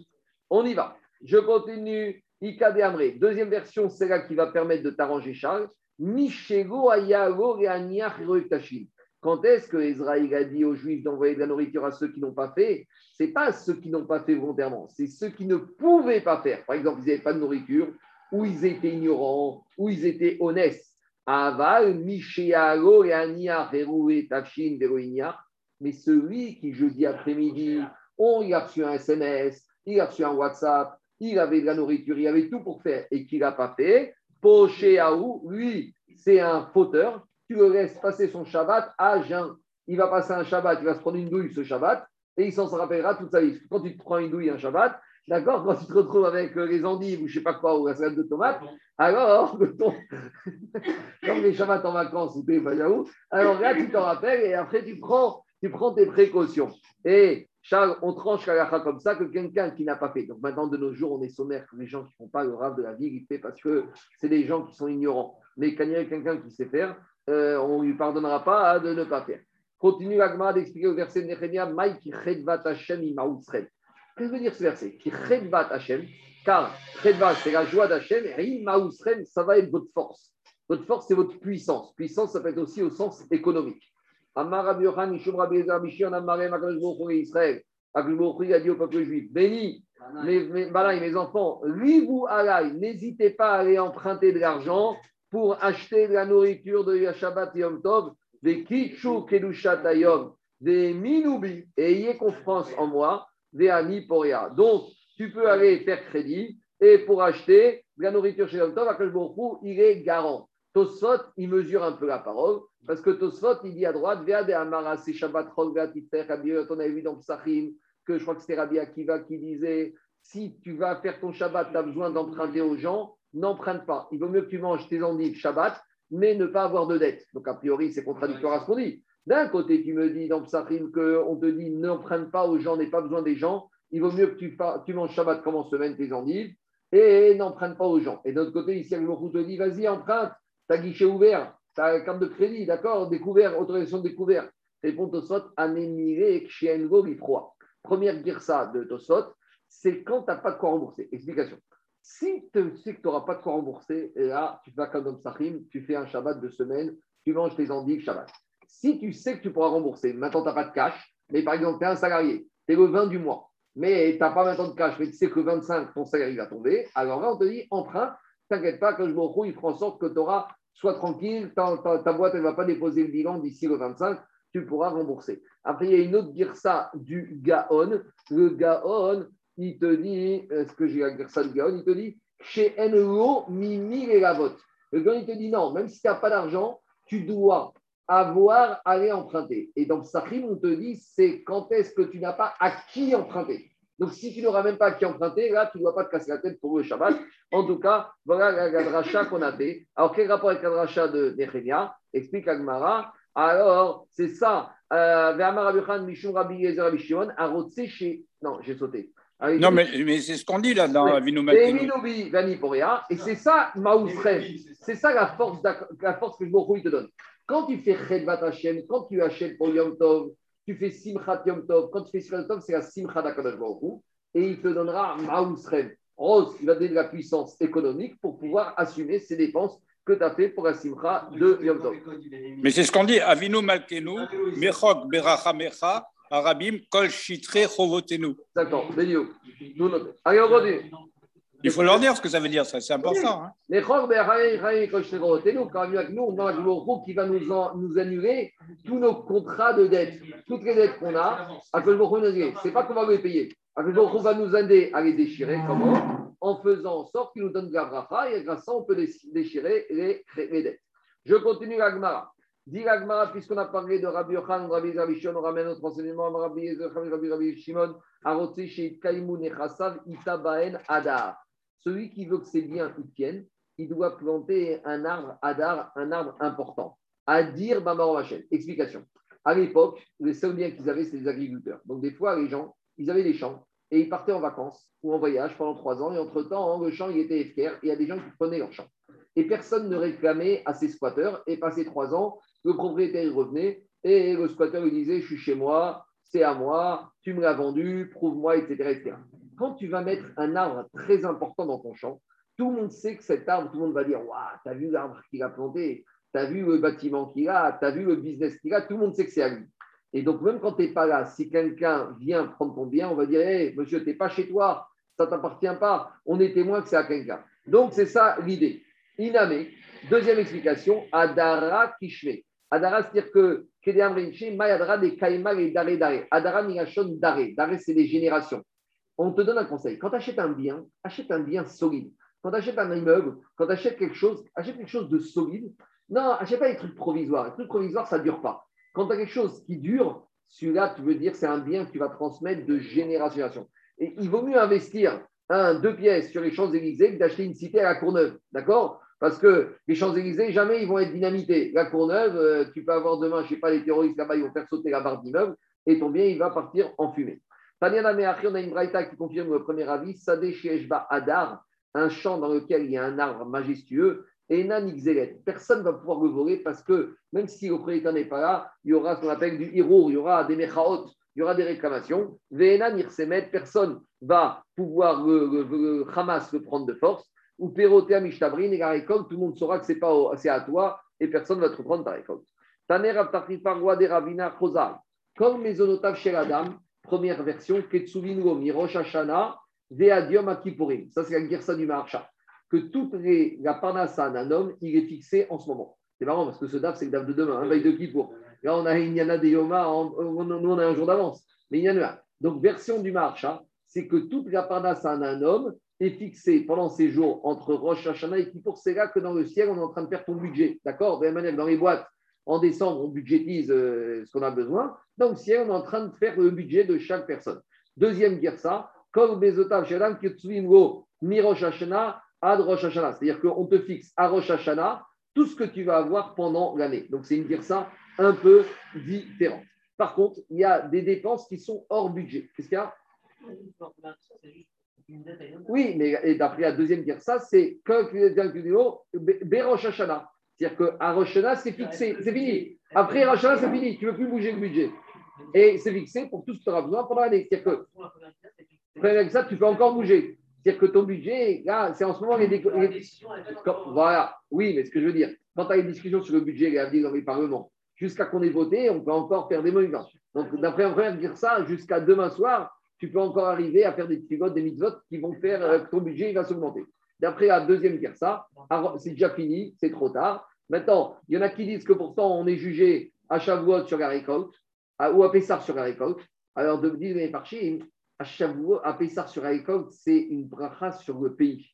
Speaker 1: On y va. Je continue. Ikade Amré. Deuxième version, c'est là qui va permettre de t'arranger, Charles. Michego Ayago et Quand est-ce que Israël a dit aux Juifs d'envoyer de la nourriture à ceux qui n'ont pas fait? Ce n'est pas ceux qui n'ont pas fait volontairement, c'est ceux qui ne pouvaient pas faire. Par exemple, ils n'avaient pas de nourriture, ou ils étaient ignorants, ou ils étaient honnêtes. Aval, Mishéalo et Ania, et Tafshin, Mais celui qui, jeudi après-midi, on, il a reçu un SMS, il a reçu un WhatsApp, il avait de la nourriture, il avait tout pour faire et qu'il n'a pas fait, Pochéaou, lui, c'est un fauteur, tu le laisses passer son Shabbat à jeun. Il va passer un Shabbat, il va se prendre une douille ce Shabbat et il s'en rappellera toute sa vie. Quand tu te prends une douille un Shabbat, D'accord Quand tu te retrouves avec euh, les endives ou je ne sais pas quoi, ou la salade de tomates, alors, [laughs] comme les Shabbats en vacances ou t'es alors là, tu t'en rappelles et après, tu prends, tu prends tes précautions. Et Charles, on tranche Kalacha comme ça que quelqu'un qui n'a pas fait. Donc maintenant, de nos jours, on est sommaire que les gens qui ne font pas le rave de la fait parce que c'est des gens qui sont ignorants. Mais quand il y a quelqu'un qui sait faire, euh, on ne lui pardonnera pas de ne pas faire. Continue Agma d'expliquer au verset de Nehemia, Maïki Chedvat Hashem Qu'est-ce que veut dire ce verset Qui Hashem, car Chedvat, c'est la joie d'Hachem, et Maousrem, ça va être votre force. Votre force, c'est votre puissance. Puissance, ça peut être aussi au sens économique. Amar Rabbi Yohan, Ishum Rabbi Ezer, Bishion, Amarem, Akadosh Israël. Akadosh a dit au peuple juif, béni, mes, mes, mes enfants, vous alay, n'hésitez pas à aller emprunter de l'argent pour acheter de la nourriture de Yashabat Yom Tov, des Kichu Kedushat Ayom, des Minubi, et ayez confiance en moi, Donc, tu peux aller faire crédit et pour acheter de la nourriture chez Yom Tov, il est garant. Tosfot, il mesure un peu la parole, parce que Tosfot, il dit à droite, Vea de Amara, c'est Shabbat Rolgat, on a vu dans Psachim, que je crois que c'était Rabbi Akiva qui disait, si tu vas faire ton Shabbat, tu as besoin d'emprunter aux gens, n'emprunte pas. Il vaut mieux que tu manges tes endives Shabbat, mais ne pas avoir de dette. Donc, a priori, c'est contradictoire à ce qu'on dit. D'un côté, tu me dis dans Psachim qu'on te dit n'emprunte pas aux gens, n'aie pas besoin des gens. Il vaut mieux que tu, tu manges Shabbat comme en semaine tes endives et n'emprunte pas aux gens. Et de l'autre côté, ici, le te dit vas-y, emprunte, ta guichet ouvert, ta carte de crédit, d'accord, découvert, autorisation de découvert. Répond Tosot, anémiré kshiengo froid. Première girsa de Tosot, c'est quand tu n'as pas de quoi rembourser. Explication. Si tu sais que tu pas de quoi rembourser, là, tu vas comme dans tu fais un Shabbat de semaine, tu manges tes endives Shabbat. Si tu sais que tu pourras rembourser, maintenant tu n'as pas de cash, mais par exemple, tu es un salarié, tu es le 20 du mois, mais tu n'as pas maintenant de cash, mais tu sais que le 25, ton salaire va tomber, alors là, on te dit emprunt, t'inquiète pas, que je me il prend en sorte que tu auras, sois tranquille, ta, boîte ne va pas déposer le bilan d'ici le 25, tu pourras rembourser. Après, il y a une autre girsa du Gaon. Le Gaon, il te dit, est-ce que j'ai la girsa du Gaon? Il te dit, chez NEO, Mimi et la vote. Le Gaon, il te dit non, même si tu n'as pas d'argent, tu dois avoir aller emprunter. Et dans Sahim, on te dit, c'est quand est-ce que tu n'as pas à qui emprunter. Donc, si tu n'auras même pas à qui emprunter, là, tu ne dois pas te casser la tête pour le Shabbat. En tout cas, voilà la dracha qu'on a fait. Alors, quel rapport avec la dracha de Nehemia Explique Agmara. Alors, c'est ça. Euh, non, j'ai sauté.
Speaker 5: non, mais, mais c'est ce qu'on dit là dans Vino
Speaker 1: Et c'est ça, Maousrem. C'est ça la force, la force que je te donne. Quand tu fais Chedvat Hashem, quand tu achètes pour Yom Tov, tu fais Simchat Yom Tov. Quand tu fais Simchat Yom Tov, c'est la Simchat d'Akadosh Et il te donnera Maousrem. Rose, il va donner de la puissance économique pour pouvoir assumer ses dépenses que tu as fait pour la Simcha de Yom Tov.
Speaker 5: Mais c'est ce qu'on dit, Avinu Malkenu, Mechok Berachamecha, Arabim, Kol Shitre Chovotenu.
Speaker 1: D'accord, Benio. Allez, on continue.
Speaker 5: Il faut leur dire ce que ça veut dire, c'est important. Hein.
Speaker 1: Quand on a qui va nous, annuler tous nos contrats de dette. Toutes les dettes qu'on a, ce n'est pas qu'on va les payer. On va nous aider à les déchirer. En faisant en sorte qu'il nous donne la et grâce à ça, on peut déchirer les, dettes. Je continue l'Agmara. Dit l'Agmara, puisqu'on a parlé de Rabbi Yochan, Rabbi on ramène notre enseignement, Rabbi Rabbi Rabbi, Rabbi Shimon, Arotse chez Kaimun Itabaen Adar. Celui qui veut que ses biens tiennent, il doit planter un arbre Adar, un arbre important. À dire Bamar Explication. À l'époque, les seuls biens qu'ils avaient, c'était les agriculteurs. Donc, des fois, les gens, ils avaient des champs et ils partaient en vacances ou en voyage pendant trois ans. Et entre-temps, le champ, il était efficace. Et il y a des gens qui prenaient leur champ. Et personne ne réclamait à ces squatteurs. Et passé trois ans, le propriétaire revenait et le squatteur lui disait Je suis chez moi, c'est à moi, tu me l'as vendu, prouve-moi, etc., Quand tu vas mettre un arbre très important dans ton champ, tout le monde sait que cet arbre, tout le monde va dire Waouh, t'as vu l'arbre qu'il a planté, t'as vu le bâtiment qu'il a, t'as vu le business qu'il a, tout le monde sait que c'est à lui. Et donc, même quand tu n'es pas là, si quelqu'un vient prendre ton bien, on va dire Hé, monsieur, tu n'es pas chez toi, ça t'appartient pas, on est témoin que c'est à quelqu'un. Donc, c'est ça l'idée. Iname, deuxième explication, Adara Kishme. Adara, c'est-à-dire que. Adara c'est des générations. On te donne un conseil. Quand tu achètes un bien, achète un bien solide. Quand tu achètes un immeuble, quand tu achètes quelque chose, achète quelque chose de solide. Non, achète pas des trucs provisoires. Les trucs provisoires, ça ne dure pas. Quand tu as quelque chose qui dure, celui-là, tu veux dire, c'est un bien que tu vas transmettre de génération en génération. Et il vaut mieux investir un, deux pièces sur les Champs-Élysées que d'acheter une cité à la Courneuve. D'accord? Parce que les Champs-Élysées, jamais ils vont être dynamités. La Courneuve, euh, tu peux avoir demain, je ne sais pas, les terroristes là-bas, ils vont faire sauter la barre d'immeuble et ton bien, il va partir en fumée. Taniana Meachri, on a une braïta qui confirme le premier avis. Sadeh Sheshba Adar, un champ dans lequel il y a un arbre majestueux et Nan Personne ne va pouvoir le voler parce que même si le propriétaire n'est pas là, il y aura ce qu'on appelle du hirour, il y aura des mechaot, il y aura des réclamations. Venan Irsemet, personne va pouvoir le, Hamas le prendre de force. Ou Perotea Mishtabrin et la récolte, tout le monde saura que c'est pas c'est à toi et personne ne va te reprendre ta récolte. Taner Parwa de Ravina Chosar. Comme Mesonotav chez la dame, première version, Ketsuvin Mirosh Hashana, Veadium Akipurim. Ça, c'est la guerre du Maharsha que toute la parnassa d'un homme, il est fixé en ce moment. C'est marrant parce que ce DAF, c'est le DAF de demain, un veille de Kippour. Là, on a une Yana de Yoma, nous, on a un jour d'avance. Mais il y en a Donc, version du Marcha, c'est que toute la parnassa d'un homme est fixée pendant ces jours entre Rosh Hashanah et Kippour. C'est là que dans le ciel, on est en train de faire ton budget. D'accord? De dans les boîtes, en décembre, on budgétise euh, ce qu'on a besoin. Le ciel, on est en train de faire le budget de chaque personne. Deuxième ça. C'est-à-dire qu'on te fixe à Rosh Hashanah tout ce que tu vas avoir pendant l'année. Donc, c'est une ça un peu différente. Par contre, il y a des dépenses qui sont hors budget. Qu'est-ce qu'il y a? Oui, mais d'après la deuxième ça, c'est Rosh Hashanah. C'est-à-dire qu'à Rosh Hashanah, c'est fixé, c'est fini. Après Rosh Hashanah, c'est fini. Tu ne veux plus bouger le budget. Et c'est fixé pour tout ce que tu auras besoin pendant l'année. C'est-à-dire que, avec ça, tu peux encore bouger. C'est-à-dire que ton budget, là, c'est en ce moment les, Voilà, oui, mais ce que je veux dire, quand tu as une discussion sur le budget et dans les parlements, jusqu'à qu'on ait voté, on peut encore faire des monuments. Donc, d'après un frère dire ça, jusqu'à demain soir, tu peux encore arriver à faire des petits votes, des mitzvot qui vont faire euh, que ton budget il va s'augmenter. D'après la deuxième ça, c'est déjà fini, c'est trop tard. Maintenant, il y en a qui disent que pourtant on est jugé à Shavuot sur la récolte, ou à Pessar sur la récolte. Alors, de dire les parchis, à Shavuot, à Pessar sur récolte, c'est une bracha sur le pays.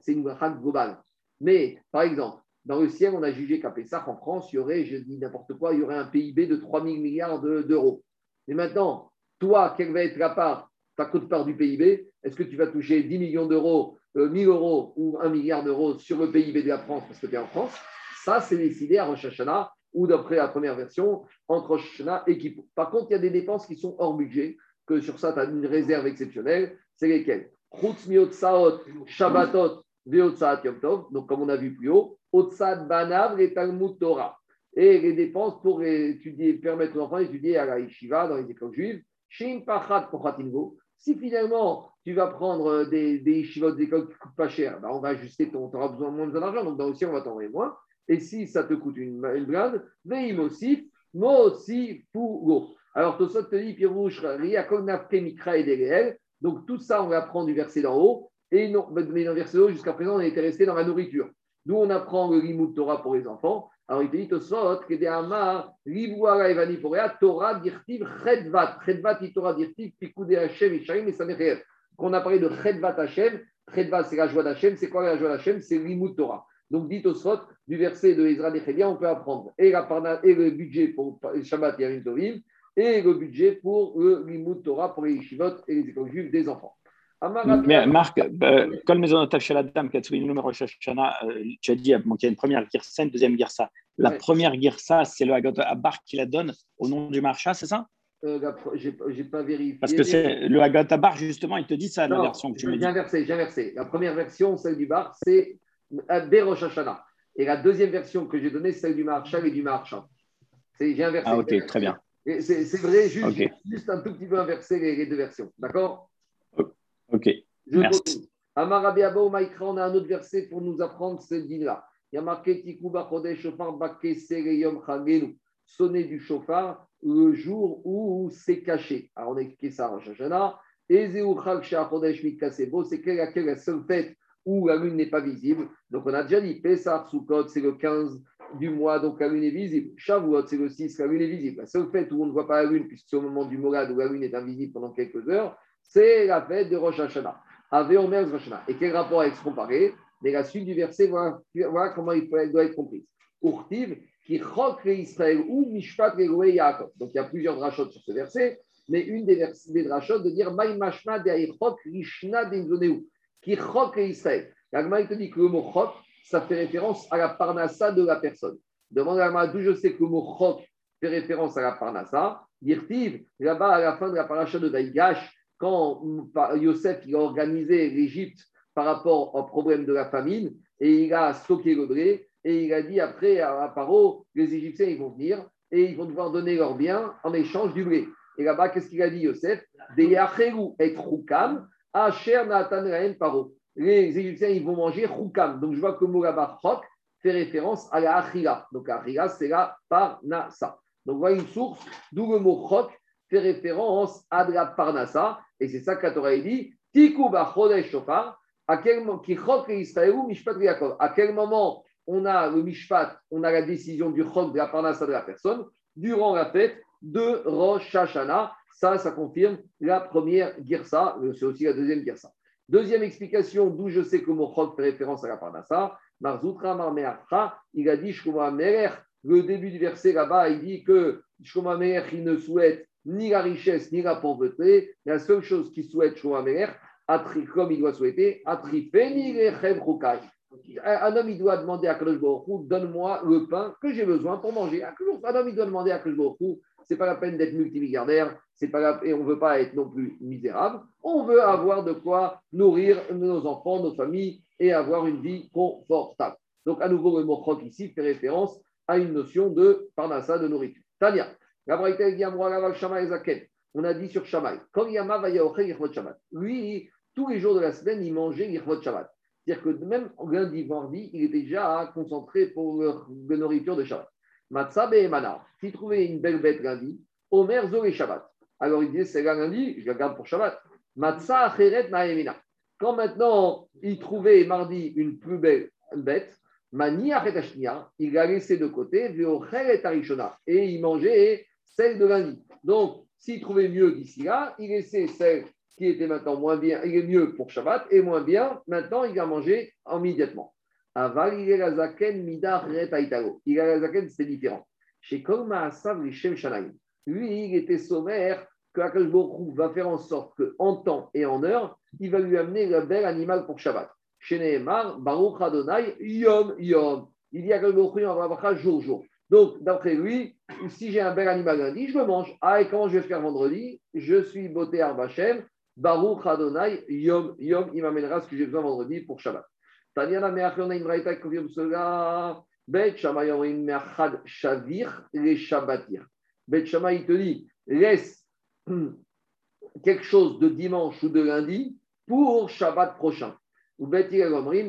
Speaker 1: C'est une bracha globale. Mais, par exemple, dans le ciel, on a jugé qu'à Pessar, en France, il y aurait, je dis n'importe quoi, il y aurait un PIB de 3 000 milliards d'euros. Mais maintenant, toi, quelle va être la part, ta cote-part du PIB Est-ce que tu vas toucher 10 millions d'euros, 1 euh, 1000 euros ou 1 milliard d'euros sur le PIB de la France parce que tu es en France Ça, c'est décidé à Rosh ou d'après la première version, entre Rosh et Kippour. Par contre, il y a des dépenses qui sont hors budget que sur ça, tu as une réserve exceptionnelle, c'est lesquelles? Shabbatot, Yom Tov, donc comme on a vu plus haut, Otsad Banav et Talmud Torah. Et les dépenses pour étudier, permettre aux enfants d'étudier à la Yeshiva, dans les écoles juives, Shin Pachat Si finalement tu vas prendre des, des yeshivot des écoles qui coûtent pas cher, ben on va ajuster ton, tu auras besoin moins d'argent, donc dans ciel, on va t'envoyer moins. Et si ça te coûte une, une blinde, Veim aussi, Mosi Fugo. Alors, Tosot te dit, donc tout ça, on apprend du verset d'en haut. Et non, mais dans le verset haut, jusqu'à présent, on était resté dans la nourriture. D'où on apprend le limud Torah pour les enfants. Alors, il te dit, Tosot, que de Evani Porea, Torah dirtiv Chedvat. Chedvat, Torah dirtiv, Pikude Hashem, Isharim et Samecher. Qu'on a parlé de Chedvat Hashem. Chedvat, c'est la joie d'Hachem. C'est quoi la joie d'Hachem C'est limud Torah. Donc, dit au Sot, du verset de Ezra Nechemia, on peut apprendre et, la et le budget pour Shabbat et Tovim, et le budget pour le Limud Torah pour les Yeshivot et les écoles juives des enfants.
Speaker 3: Mais Marc, comme Shaladam, Katsouin, Rosh Hashanah, tu as dit qu'il y a une première girsa, une deuxième girsa. La première girsa, c'est le Hagot Abar qui la donne au nom du marcha, c'est ça?
Speaker 1: Euh, Je n'ai pas vérifié.
Speaker 3: Parce que c'est le Hagot Abar, justement, il te dit ça, la version que tu me dis.
Speaker 1: J'ai inversé, j'ai inversé. La première version, celle du bar, c'est Rosh Hashanah. Et la deuxième version que j'ai donnée, celle du marcha et du marcha. J'ai inversé.
Speaker 3: Ah, ok, très bien.
Speaker 1: C'est vrai, juste, juste, un tout petit peu inversé les deux versions. D'accord?
Speaker 3: Ok. Je Merci.
Speaker 1: Amarabi on a un autre verset pour nous apprendre ce din-là. Il y a marqué Tikouba Chodesh Shofar Yom Chagenu. Sonner du chauffard le jour où c'est caché. Alors on a expliqué ça en Shashana. Ezeu Chag Chodesh Mikasebo, c'est la seule fête où la lune n'est pas visible. Donc on a déjà dit Pesach Sukkot, c'est le 15 du mois, donc la lune est visible. Shavuot, c'est le 6, la lune est visible. La seule fête où on ne voit pas la lune, puisque c'est au moment du Morad où la lune est invisible pendant quelques heures, c'est la fête de Rosh Hashanah. Rosh Hashanah. Et quel rapport avec ce qu'on parlait? Mais la suite du verset, voilà, comment il doit être comprise. Urtiv, qui chok Israël ou mishpat. Donc il y a plusieurs drachotes sur ce verset, mais une des, des drachotes de dire Maï de rishna d'Inzoneu, qui chok Israël. L'Agma, il te dit que le mot chok, ça fait référence à la parnassa de la personne. Demande à d'où je sais que le mot chok fait référence à la parnassa? Dirtiv, là-bas, à la fin de la paracha de Daïgash, quand Yosef a organisé l'Égypte par rapport au problème de la famine, et il a stocké le blé, et il a dit après à Paro, les Égyptiens ils vont venir et ils vont devoir donner leurs biens en échange du blé. Et là-bas, qu'est-ce qu'il a dit Yosef? Et Paro. Les Égyptiens ils vont manger choukam. Donc je vois que le mot là-bas, fait référence à la achila. Donc la achila, c'est la parnasa. Donc voilà une source d'où le mot chok fait référence à la parnasa. Et c'est ça Torah dit Tikou quel moment, à quel moment on a le mishpat, on a la décision du chok de la parnassa de la personne durant la fête de Rosh Hashanah. Ça, ça confirme la première girsa, c'est aussi la deuxième girsa. Deuxième explication, d'où je sais que mon chok fait référence à la parnassa, Marzoutra il a dit le début du verset là-bas, il dit que Shkoma il ne souhaite ni la richesse, ni la pauvreté. La seule chose qu'il souhaite, Shoamer, comme il doit souhaiter, un homme, il doit demander à Kadosh donne-moi le pain que j'ai besoin pour manger. Un homme, il doit demander à Kadosh ce n'est pas la peine d'être multimilliardaire, c'est pas et on veut pas être non plus misérable. On veut avoir de quoi nourrir nos enfants, nos familles et avoir une vie confortable. Donc, à nouveau, le mot ici fait référence à une notion de parnassa, de nourriture. Tania. On a dit sur Shabbat. Lui, tous les jours de la semaine, il mangeait Yirvot Shabbat. C'est-à-dire que même lundi, mardi, il était déjà concentré pour la nourriture de Shabbat. Matzabe et. S'il trouvait une belle bête lundi, Omer Zo et Shabbat. Alors il disait, c'est lundi, je la garde pour Shabbat. Matza Acheret Naemina. Quand maintenant il trouvait mardi une plus belle bête, Mani il l'a laissé de côté, et il mangeait celle de lundi. Donc, s'il trouvait mieux d'ici là, il laissait celle qui était maintenant moins bien, il est mieux pour Shabbat et moins bien, maintenant il va manger immédiatement. Aval, il est la zaken midar Il a la zaken, c'est différent. Chez Kolma Asav, Shem Shanaim. Lui, il était sommaire que Akash va faire en sorte qu'en temps et en heure, il va lui amener le bel animal pour Shabbat. Chez Nehemar, Baruch Adonai, Yom Yom. Il dit Akash Baruch va jour jour. Donc, d'après lui, si j'ai un bel animal lundi, je le mange. Ah, et comment je vais faire vendredi? Je suis beauté Arbachem, Baruch Adonai, Yom, Yom, il m'amènera ce que j'ai besoin vendredi pour Shabbat. Tanyana Meachon, une braïta qui confirme cela. Bet Shammai, une Meachad Shavir, les Shabbatir. Bet Shammai, il te dit, laisse [clears throat] quelque chose de dimanche ou de lundi pour Shabbat prochain. Ou Bet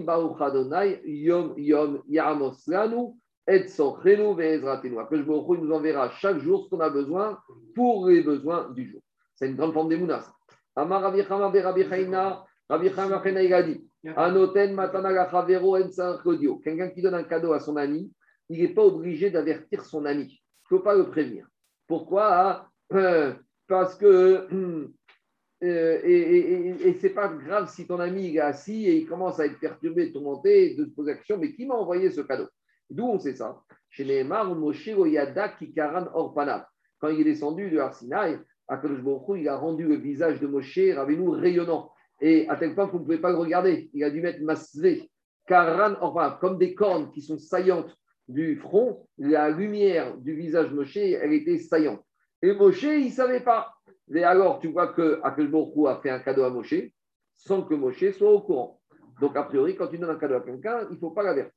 Speaker 1: Baruch Adonai, Yom, Yom, Yamos Lanu, et son Vezratenu. Après, je nous enverra chaque jour ce qu'on a besoin pour les besoins du jour. C'est une grande forme d'émounas. Amar Rabbi Chama Rabbi Chaina, Rabbi Chama il a dit Anoten En Quelqu'un qui donne un cadeau à son ami, il n'est pas obligé d'avertir son ami. Il ne faut pas le prévenir. Pourquoi euh, [clears throat] Parce que [clears throat] euh, et, et, c'est pas grave si ton ami est assis et il commence à être perturbé, tourmenté, de se poser la question, mais qui m'a envoyé ce cadeau? D'où on sait ça? Chez Neymar, Moshe Oyada Kikaran Orpana. Quand il est descendu de Arsinaï, Akadosh il a rendu le visage de Moshe Rabbeinu rayonnant. Et à tel point vous ne pouvez pas le regarder. Il a dû mettre Masvé, Karan, enfin, comme des cornes qui sont saillantes du front, la lumière du visage Moshe, elle était saillante. Et Moshe, il ne savait pas. Et alors, tu vois que Akelborou a fait un cadeau à Moshe sans que Moshe soit au courant. Donc, a priori, quand tu donnes un cadeau à quelqu'un, il ne faut pas l'avertir.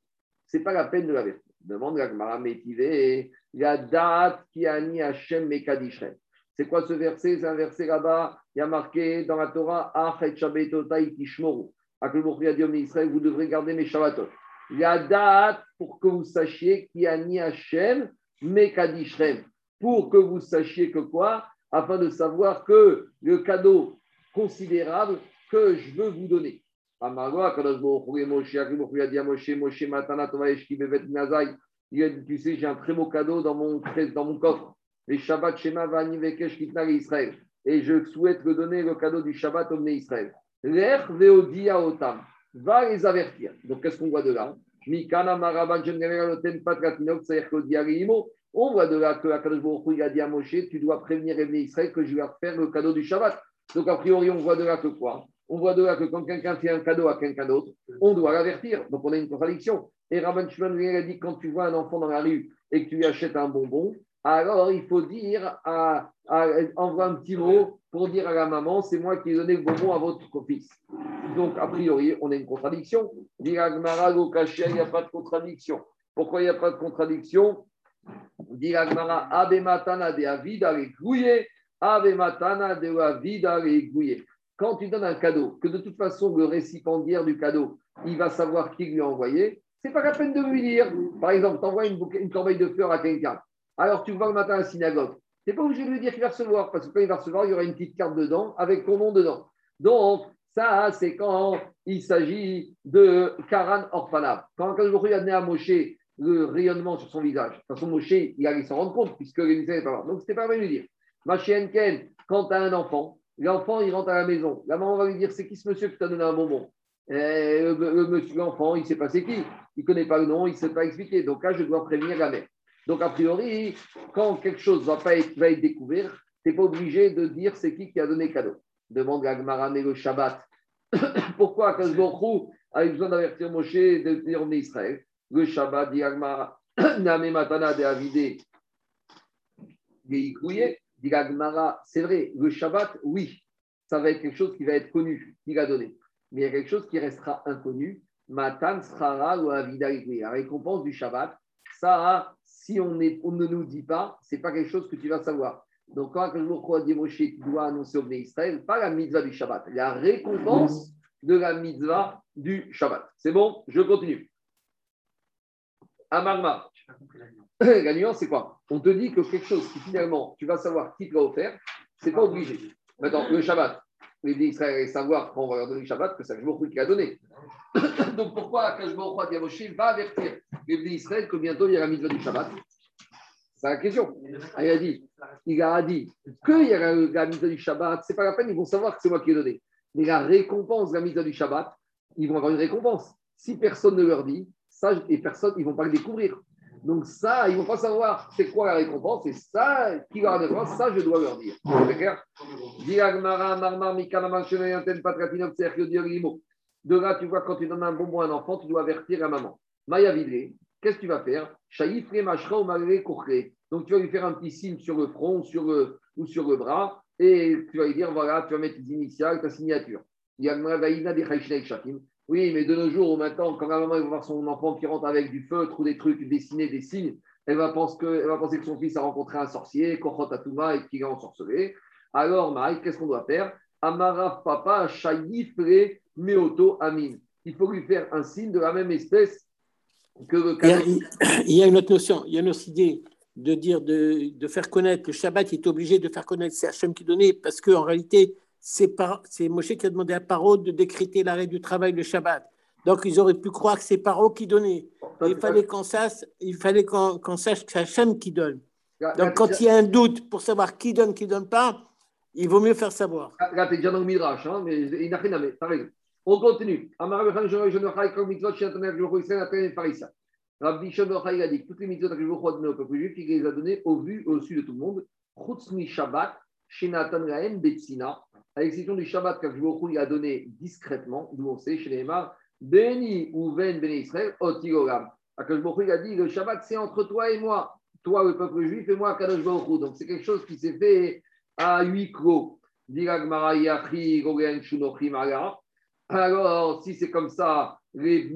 Speaker 1: Ce n'est pas la peine de l'avertir. Demande la Gemara Métivé, la date qui a ni Hachem Mekadishrem. C'est quoi ce verset? C'est un verset là-bas, il y a marqué dans la Torah, Achet Shabbatotai Tishmoru. Akelborou a dit Israël, vous devrez garder mes Shabbatot. La date pour que vous sachiez qui a ni Hachem Mekadishrem. Pour que vous sachiez que quoi? Afin de savoir que le cadeau considérable que je veux vous donner. Il a dit, tu sais, j'ai un très beau cadeau dans mon coffre. Les Shabbat Shema Israël. Et je souhaite le donner le cadeau du Shabbat au Israël. L'air Veodia Otam. Va les avertir. Donc, qu'est-ce qu'on voit de là? On voit de là que Akadosh il a dit à Moshe, tu dois prévenir les Israël que je vais faire le cadeau du Shabbat. Donc, a priori, on voit de là que quoi? On voit de là que quand quelqu'un fait un cadeau à quelqu'un d'autre, on doit l'avertir. Donc, on a une contradiction. Et Rabban Shimon a dit, quand tu vois un enfant dans la rue et que tu lui achètes un bonbon, alors il faut dire, envoie un petit mot pour dire à la maman, c'est moi qui ai donné le bonbon à votre fils. Donc, a priori, on a une contradiction. Il n'y a pas de contradiction. Pourquoi il n'y a pas de contradiction? Dit Ave matana de avida Ave matana de avida Quand tu donnes un cadeau, que de toute façon le récipiendaire du cadeau, il va savoir qui lui a envoyé, c'est pas la peine de lui dire. Par exemple, tu envoies une corbeille de fleurs à quelqu'un. Alors tu vas le matin à la synagogue. Tu n'es pas obligé de lui dire qu'il va recevoir, parce que quand il va recevoir, il y aura une petite carte dedans avec ton nom dedans. Donc, ça, c'est quand il s'agit de Karan Orphanab. Quand il a donné à Moshe le rayonnement sur son visage. De toute façon, Moshe, il allait s'en rendre compte, puisque les n'est pas là. Donc, c'était pas vrai de lui dire. Ma chienne Ken, quand tu as un enfant, l'enfant, il rentre à la maison. La maman va lui dire c'est qui ce monsieur qui t'a donné un bonbon? Le, monsieur, l'enfant, il ne sait pas c'est qui. Il ne connaît pas le nom, il ne sait pas expliquer. Donc là, je dois prévenir la mère. Donc, a priori, quand quelque chose va, pas être, découvert, tu n'es pas obligé de dire c'est qui qui a donné cadeau. Demande à Gmaran le Shabbat. [coughs] Pourquoi Kazborou a eu besoin d'avertir Moshe de dire Israël? Le Shabbat, dit [coughs] Name Matana de Avide, c'est vrai, le Shabbat, oui, ça va être quelque chose qui va être connu, qu'il a donné. Mais il y a quelque chose qui restera inconnu. Matan Srara ou Avida La récompense du Shabbat, ça, si on, on ne nous dit pas, c'est pas quelque chose que tu vas savoir. Donc, quand jour dit Moshe, tu dois annoncer au Israël, pas la mitzvah du Shabbat, la récompense de la mitzvah du Shabbat. C'est bon, je continue. Amarma. [coughs] La nuance, c'est quoi? On te dit que quelque chose qui finalement, tu vas savoir qui te l'a offert, c'est pas obligé. Maintenant, le Shabbat, les d'Israël allaient savoir quand on va leur donner le Shabbat que c'est Kajbourou qui a donné. [coughs] Donc pourquoi Kajbourou Diamoshi va avertir les d'Israël que bientôt il y a la mitzvah du Shabbat C'est la question. Il a dit, il a dit qu'il y a la mitzvah du Shabbat, c'est pas la peine, ils vont savoir que c'est moi qui ai donné. Mais la récompense de la mitzvah du Shabbat, ils vont avoir une récompense. Si personne ne leur dit, ça, et personne, ils vont pas le découvrir. Donc ça, ils vont pas savoir c'est quoi la récompense, et ça, qui va la ça, je dois leur dire. C'est De là, tu vois, quand tu donnes un bonbon à un enfant, tu dois avertir la maman. Maya qu'est-ce que tu vas faire? Donc tu vas lui faire un petit signe sur le front sur le, ou sur le bras, et tu vas lui dire voilà, tu vas mettre tes initiales, ta signature. Oui, mais de nos jours, maintenant, quand la maman va voir son enfant qui rentre avec du feutre ou des trucs dessinés, des signes, elle va penser que, va penser que son fils a rencontré un sorcier, Kochot Atuma, et qu'il est ensorcelé. Alors, Maï, qu'est-ce qu'on doit faire? Amara Papa Shayifre Meoto Amin. Il faut lui faire un signe de la même espèce que le
Speaker 2: il, y a, une autre notion, il y a une autre idée de dire, de, de faire connaître, le Shabbat est obligé de faire connaître, c'est Hachem qui donnait, parce qu'en réalité, c'est Moshe qui a demandé à Paro de décréter l'arrêt du travail le Shabbat. Donc, ils auraient pu croire que c'est Paro qui donnait. Il fallait qu'on sache, il fallait qu'on sache que c'est Hachem qui donne. Donc, quand il y a un doute pour savoir qui donne, qui ne donne pas, Il vaut mieux faire savoir.
Speaker 1: Ah, Là, tu es déjà dans le Midrash, hein, mais il n'a rien à mettre. T'as raison. On continue. Rabbi et Yochai a dit que toutes les mitzvot que a données au peuple juif, il les a données au vu, au su de tout le monde. Chutz mi Shabbat, chez Nathan Rahem, Betsina. À l'exception du Shabbat que Rabbi a donné discrètement, d'où on sait, chez les Emar, Beni ou Ben Ben Israël, Otigoram. Akash Baruch a dit le Shabbat, c'est entre toi et moi. Toi, le peuple juif, et moi, Kadosh Baruch. Donc, c'est quelque chose qui s'est fait à huis clos. Diragmara Yachi, Gogen Shunochi Maga. Alors, si c'est comme ça, les,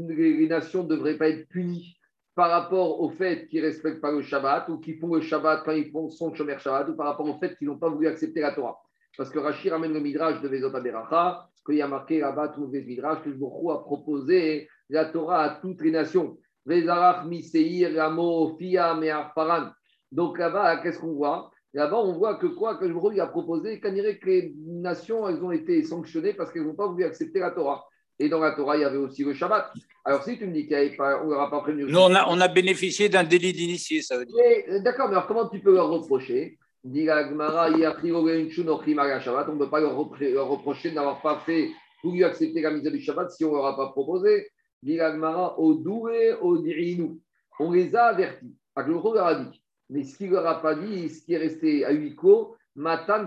Speaker 1: nations ne devraient pas être punies par rapport au fait qu'ils ne respectent pas le Shabbat ou qu'ils font le Shabbat quand ils font son Shomer Shabbat ou par rapport au fait qu'ils n'ont pas voulu accepter la Torah. Parce que Rachid ramène le Midrash de Vezot Aberacha, qu'il y a marqué là-bas, tout le Midrash, que Hu a proposé la Torah à toutes les nations. Vezarach, Miseir, Ramo, Fia, Me'arparan. Donc là-bas, qu'est-ce qu'on voit? Là-bas, on voit que quoi Que Hu a proposé, dirait que les nations, elles ont été sanctionnées parce qu'elles n'ont pas voulu accepter la Torah. Et dans la Torah, il y avait aussi le Shabbat. Alors, si tu me dis qu'on ne leur a pas prévenu.
Speaker 5: Nous, on a, on a bénéficié d'un délit d'initié, ça veut dire.
Speaker 1: Euh, D'accord, mais alors comment tu peux leur reprocher? On ne peut pas leur, reprocher de n'avoir pas fait, voulu accepter la mise du Shabbat si on ne leur a pas proposé. On les a avertis. Aglocho leur a dit. Mais ce qu'il leur a pas dit, ce qui est resté à huis clos, Matan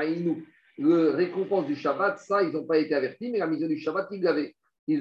Speaker 1: Ainu. Le récompense du Shabbat, ça, ils n'ont pas été avertis, mais la mise du Shabbat, ils l'avaient.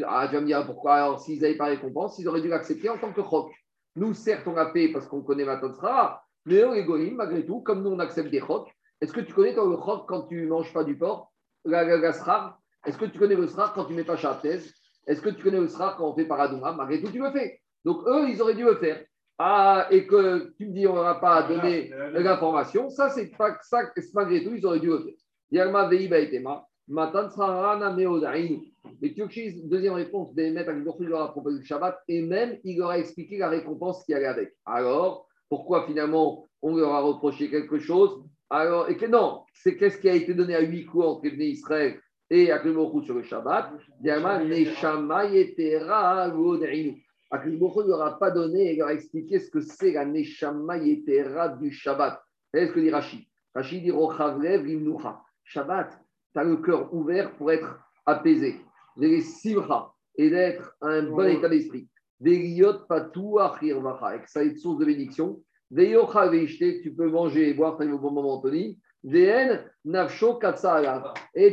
Speaker 1: Ah, tu vas me dire pourquoi, alors s'ils n'avaient pas récompense, ils auraient dû l'accepter en tant que choc. Nous, certes, on l'a fait parce qu'on connaît Matan Srara, mais eux, les goïms, malgré tout, comme nous, on accepte des chocs. Est-ce que tu connais toi, le choc quand tu ne manges pas du porc? La, la, Est-ce que tu connais le srar quand tu ne mets pas Shabbat Est-ce que tu connais le srar quand on fait paradouma Malgré tout, tu le fais. Donc, eux, ils auraient dû le faire. Ah, et que tu me dis, on n'aura pas donné l'information, ça, c'est pas ça, malgré tout, ils auraient dû le faire. Yalma Veiba et Tema, Matan Srarana Meodainu. Et Turchis, deuxième réponse, avec il leur a proposé le Shabbat, et même il leur a expliqué la récompense qui allait avec. Alors, pourquoi finalement on leur a reproché quelque chose? Alors, et que non, c'est qu'est-ce qui a été donné à huit coups entre les Israël et à sur le Shabbat? Yalma Neshama Yetera. Hu ne leur a pas donné et leur a expliqué ce que c'est la Neshama Yetera du Shabbat. Savez ce que dit Rachid? Rachid dit Rochavlev. Shabbat, tu as le cœur ouvert pour être apaisé. Les simcha et d'être un bon état d'esprit. Veliot patou achirvacha, avec ça une source de bénédiction. Veyocha veishte, tu peux manger et boire, tu au bon moment, Anthony. Et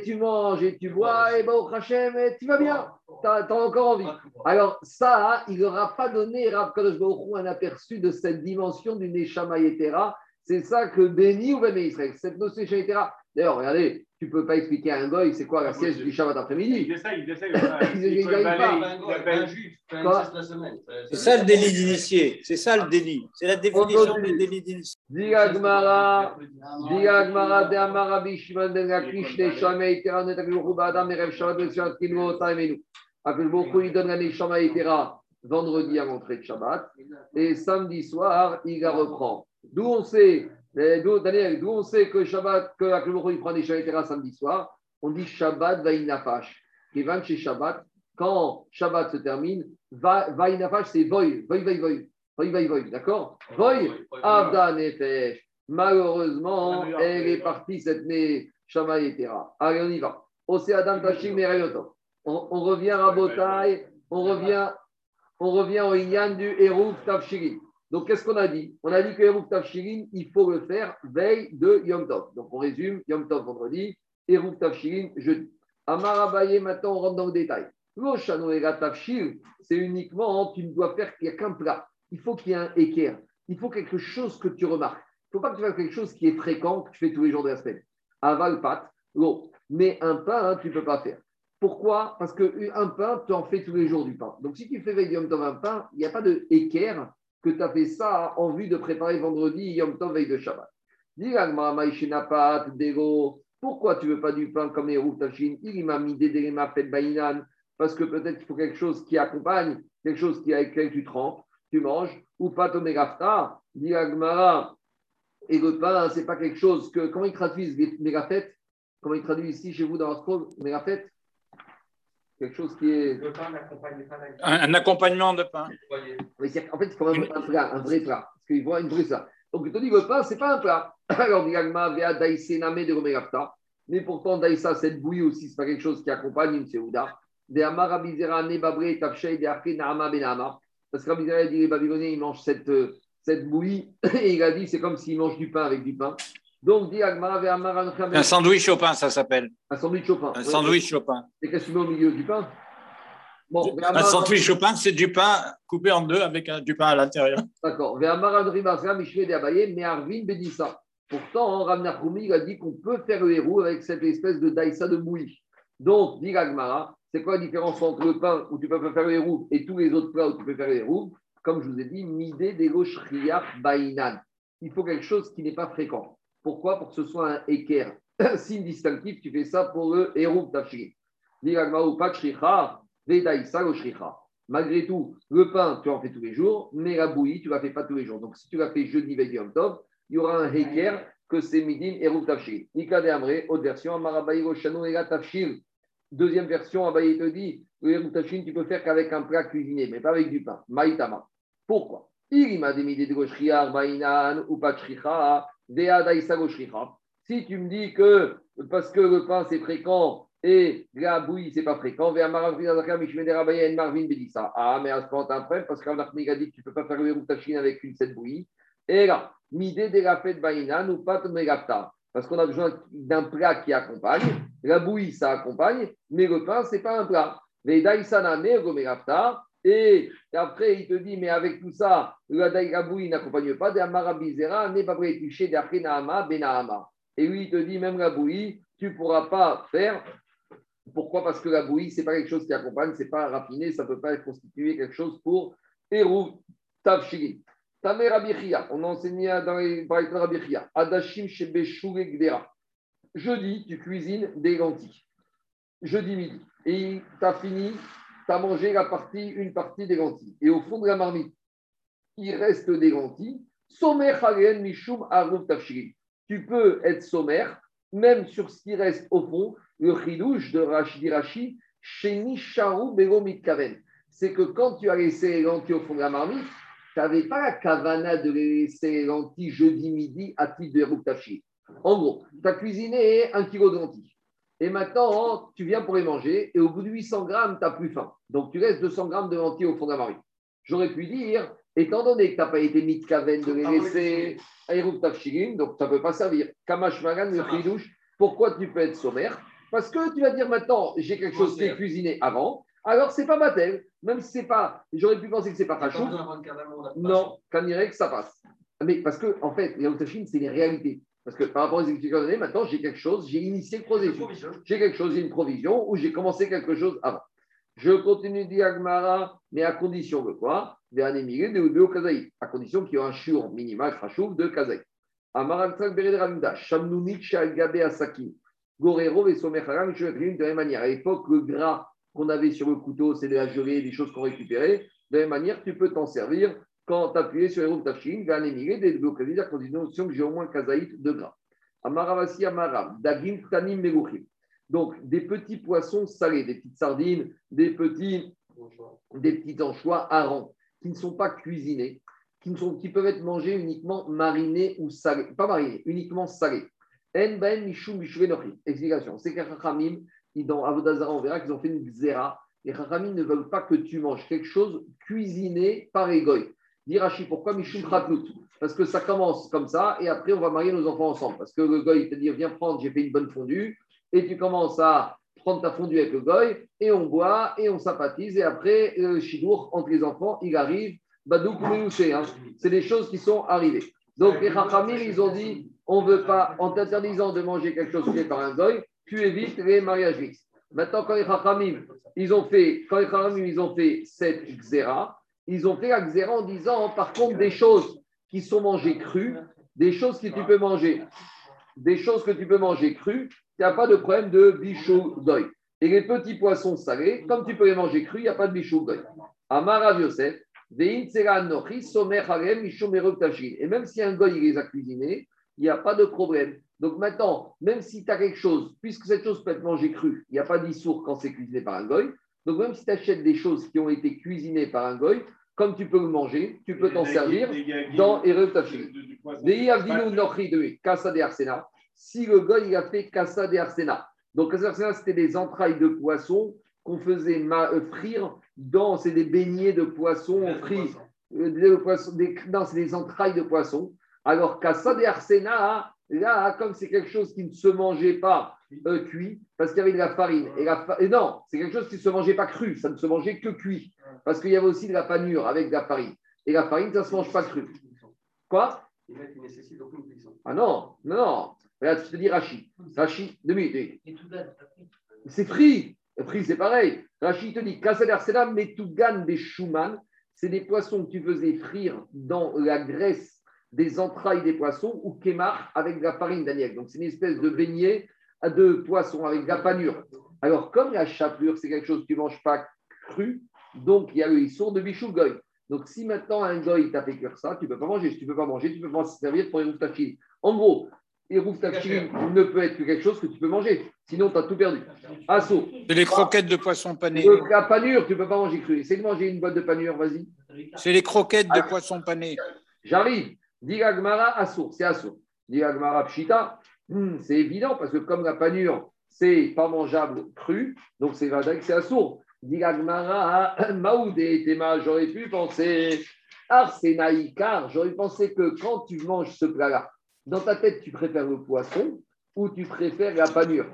Speaker 1: tu manges et tu bois, et Hachem, et tu vas bien. Tu as, encore envie. Alors, ça, il n'aura pas donné, Rav Kadosh un aperçu de cette dimension du Neshama Yetera. C'est ça que béni ou béni Israël. Cette notion Neshama Yetera. D'ailleurs, regardez, tu ne peux pas expliquer à un goy c'est quoi la sieste du Shabbat après-midi.
Speaker 6: Il essaye, il essaye. [laughs]
Speaker 1: Il
Speaker 6: Il
Speaker 1: gagne pas.
Speaker 6: il appelle.
Speaker 1: Quoi
Speaker 5: C'est ça le délit d'initié. C'est ça le délit. C'est la définition du délit d'initié.
Speaker 1: Diga Gmara, Diga Gmara, de Amara Bishman, de Gakish, de Shama Yetera, de Takilou Badam, Erev Shabbat, de Shabbat, Kilmo, Taimenu. Après beaucoup, il donne la Neshama Yetera vendredi à l'entrée de Shabbat. Et samedi soir, il la reprend. D'où on sait, Daniel, d'où on sait que Shabbat, que Akhlou il prend des Shabbat samedi soir, on dit Shabbat Vainafash. Et van chez Shabbat, quand Shabbat se termine, va- Vainafash, c'est Voy, Voy, Voy, Voy. Voy, Voy, Voy, d'accord Voy, Avda Nefesh. Malheureusement, elle est partie cette année, Shama Yetera. Allez, on y va. Ose Adam Tashim Merayoto. On, on revient à Botaï, on revient, on revient au Inyan du Eruv Tafshirin. Donc, qu'est-ce qu'on a dit? On a dit que Eruv Tafshirin, il faut le faire veille de Yom Tov. Donc, on résume Yom Tov vendredi, Eruv Tafshirin jeudi. Amar Abaye, maintenant, on rentre dans le détail. L'Oshano et c'est uniquement, tu ne dois faire qu'un plat. Il faut qu'il y ait un équerre. Il faut quelque chose que tu remarques. Il ne faut pas que tu fasses quelque chose qui est fréquent, que tu fais tous les jours de la semaine. Aval, pâte, l'eau. Mais un pain, hein, tu ne peux pas faire. Pourquoi? Parce qu'un pain, tu en fais tous les jours du pain. Donc, si tu fais veille de Yom Tov un pain, il n'y a pas de équerre que tu as fait ça en vue de préparer vendredi Yom Tov veille de Shabbat. Pourquoi tu veux pas du pain comme les routes Tachin Il m'a mis des baïnan. Parce que peut-être qu'il faut quelque chose qui accompagne, quelque chose qui avec lequel tu trempes, tu manges, ou pas ton Agmara. Et le pain, ce n'est pas quelque chose que. Comment ils traduisent mégafet Comment ils traduisent ici chez vous dans la scroll Mégafet Quelque chose qui est.
Speaker 4: Le pain n'accompagne pas la
Speaker 5: Un, un accompagnement de pain.
Speaker 1: Mais c'est- en fait, c'est quand même un plat, un vrai plat. Parce qu'ils voient une vraie ça. Donc, il te dit le pain, ce n'est pas un plat. [clears throat] Alors, Diagma, Vea Name de Romerapta. Mais pourtant, Daïsa, cette bouillie aussi, ce n'est pas quelque chose qui accompagne une Seouda. De Amara Bizera, Nebabre, Tafshei, de Arke, Naama, Benama. Parce que Rabbi dit les Babyloniens, ils mangent cette, euh, cette bouillie. [clears throat] Et il a dit, c'est comme s'ils mangent du pain avec du pain. Donc, dit
Speaker 5: Un sandwich au pain, ça s'appelle.
Speaker 1: Un sandwich au pain.
Speaker 5: Un sandwich au pain.
Speaker 1: Et qu'est-ce que tu mets au milieu du pain? Bon,
Speaker 5: Un sandwich au pain, c'est du pain coupé en deux avec un- du pain à l'intérieur.
Speaker 1: D'accord. Pourtant, Rav Nachumi, il a dit qu'on peut faire le héros avec cette espèce de daïsa de bouillie. Donc, dit Agmara, c'est quoi la différence entre le pain où tu peux faire le héros et tous les autres plats où tu peux faire le héros? Comme je vous ai dit, midé de shriach bainan. Il faut quelque chose qui n'est pas fréquent. Pourquoi? Pour que ce soit un équerre. [laughs] Signe distinctif, tu fais ça pour le lo shricha. Malgré tout, le pain, tu en fais tous les jours, mais la bouillie, tu ne la fais pas tous les jours. Donc, si tu la fais jeudi, veille Yom Tov, il y aura un heker que c'est midin et rouf de Amré, autre version, Amarabaï et la tafshir. Deuxième version, Abaye te dit, le tu peux faire qu'avec un plat cuisiné, mais pas avec du pain. Maïtama. Pourquoi? Il m'a des midé de goshriar, bainan, ou pas Si tu me dis que parce que le pain c'est fréquent et la bouillie c'est pas fréquent. Ah, mais à ce moment, t'as un problème parce qu'Arnaud a dit que tu peux pas faire le verrou tachine avec une cette bouillie. Et là, midé de la fête baïnan ou pas. Parce qu'on a besoin d'un plat qui accompagne. La bouillie, ça accompagne, mais le pain, c'est pas un plat. Vedaïsana megapta. Et après, il te dit, mais avec tout ça, la daï- la bouillie n'accompagne pas. De Amarabizera, n'est pas prêt touché Benahama. Et lui, il te dit, même la bouillie, tu ne pourras pas faire. Pourquoi? Parce que la bouillie, ce n'est pas quelque chose qui accompagne, ce n'est pas raffiné, ça ne peut pas constituer quelque chose pour Eru Tavshiri. Abichia, on a enseigné dans les par exemple Abichia. Adashim. Jeudi, tu cuisines des lentilles. Jeudi midi. Et tu as fini, tu as mangé la partie, une partie des lentilles. Et au fond de la marmite, il reste des lentilles. Halen Mishum Arub Tavshiri. Tu peux être sommaire, même sur ce qui reste au fond, le chidouche de Rashi Rashi, Sheni Sharu Bego Mitkaven. C'est que quand tu as laissé les lentilles au fond de la marmite, tu n'avais pas la kavana de laisser les lentilles jeudi midi à titre de Tafshir. En gros, tu as cuisiné un kilo de lentilles. Et maintenant, tu viens pour les manger, et au bout de 800 grammes, tu n'as plus faim. Donc, tu laisses 200 grammes de lentilles au fond de la marmite. J'aurais pu dire, étant donné que tu n'as pas été mitkaven de les laisser à Erub Tafshirim, donc ça ne peut pas servir. Kamash Magan, le chidouche, pourquoi tu peux être sommaire? Parce que tu vas dire maintenant, j'ai quelque chose qui est cuisiné avant, alors c'est pas matel, même si c'est pas, j'aurais pu penser que c'est pas Khashouk, non, Kanirek, ça passe. Mais parce que, en fait, les c'est les réalités. Parce que par rapport aux explications données, maintenant j'ai quelque chose, j'ai initié le processus. J'ai quelque chose, j'ai une provision, ou j'ai commencé quelque chose avant. Je continue Diagmara, mais à condition de quoi? De anémigé de de Kazaï. À condition qu'il y ait un shiur minimal, Khashouk, de Kazaï. Amaral Bered Ramda, Shamnounit Shalgabe Asaki, Gorero et Somecharam, de la même manière. À l'époque, le gras qu'on avait sur le couteau, c'est de la gelée, des choses qu'on récupérait. De la même manière, tu peux t'en servir quand tu sur les roues Tafshin, Ganémigé, des Kazaï, à condition que j'ai au moins Kazaït de gras. Amaravasi Amaram, Dagim. Donc, des petits poissons salés, des petites sardines, des petits, des petits anchois harengs, qui ne sont pas cuisinés, qui, ne sont, qui peuvent être mangés uniquement marinés ou salés. Pas marinés, uniquement salés. En ben mishuvenochim. Explication. C'est que Chachamim, dans Avodazara, on verra qu'ils ont fait une xéra. Les Chachamim ne veulent pas que tu manges quelque chose cuisiné par Egoï. Dirachi, pourquoi mishum Parce que ça commence comme ça et après on va marier nos enfants ensemble. Parce que le goy te dit viens prendre, j'ai fait une bonne fondue et tu commences à prendre ta fondue avec le goy et on boit et on sympathise et après le chidour entre les enfants, il arrive, badouk hein. c'est des choses qui sont arrivées. Donc les Chachamim, ils ont dit on ne veut pas, en t'interdisant de manger quelque chose fait par un goy, tu évites les mariages mixtes. Maintenant, quand les Chachamim, ils ont fait, quand ils ont fait cette xéra, ils ont fait la en disant, par contre, des choses qui sont mangées crues, des choses que tu peux manger, des choses que tu peux manger crues, il n'y a pas de problème de bichou d'oeil. Et les petits poissons salés, comme tu peux les manger crus, il n'y a pas de bichou d'oeil. Amara Yosef, et même si un goy les a cuisinés, il n'y a pas de problème. Donc maintenant, même si tu as quelque chose, puisque cette chose peut être mangée crue, il n'y a pas d'issour quand c'est cuisiné par un goy. Donc même si tu achètes des choses qui ont été cuisinées par un goy, comme tu peux le manger, tu peux t'en servir dans Erev Nochi de Arsena. Si le il a fait Kassa de Arsena. Donc, Kassa de Arsena, c'était des entrailles de poisson qu'on faisait euh, frire dans, c'est des beignets de poisson frits. Euh, des poissons- des- non, c'est des entrailles de poisson. Alors, Kassa de Arsena, là, comme c'est quelque chose qui ne se mangeait pas euh, cuit, parce qu'il y avait de la farine. Et, la fa- et non, c'est quelque chose qui ne se mangeait pas cru, ça ne se mangeait que cuit. Parce qu'il y avait aussi de la panure avec de la farine. Et la farine, ça ne se mange pas cru. Quoi?
Speaker 4: Aucune cuisson.
Speaker 1: Ah non, non, non. Regarde, je te dis Rachid. Rachid, deux minutes. C'est frit. Frit, c'est pareil. Rachid te dit Kasser Arsena, Metougan des Schumann, c'est des poissons que tu faisais frire dans la graisse des entrailles des poissons ou kémar avec de la farine d'aniel. Donc, c'est une espèce de beignet de poisson avec de la panure. Alors, comme la chapelure, c'est quelque chose que tu ne manges pas cru, donc il y a le issour de bichou goy. Donc, si maintenant un goy t'a fait cuire ça, tu ne peux pas manger. Si tu ne peux pas manger, tu peux pas se servir pour les roufs tachil. En gros, les roufs tachil ne peut être que quelque chose que tu peux manger. Sinon, tu as tout perdu. Assaut.
Speaker 5: C'est les croquettes de poisson pané.
Speaker 1: La panure, tu ne peux pas manger cru. Essaye de manger une boîte de panure, vas-y.
Speaker 5: C'est les croquettes de poisson pané.
Speaker 1: J'arrive. Dit Agmara Assour, c'est Assour. Dit Agmara Pshita, hmm, c'est évident parce que comme la panure, c'est pas mangeable cru, donc c'est vrai que c'est Assour. Dit Agmara [clears throat] Maoudé, Théma, j'aurais pu penser. Arsénaïkar, j'aurais pensé que quand tu manges ce plat-là, dans ta tête, tu préfères le poisson ou tu préfères la panure?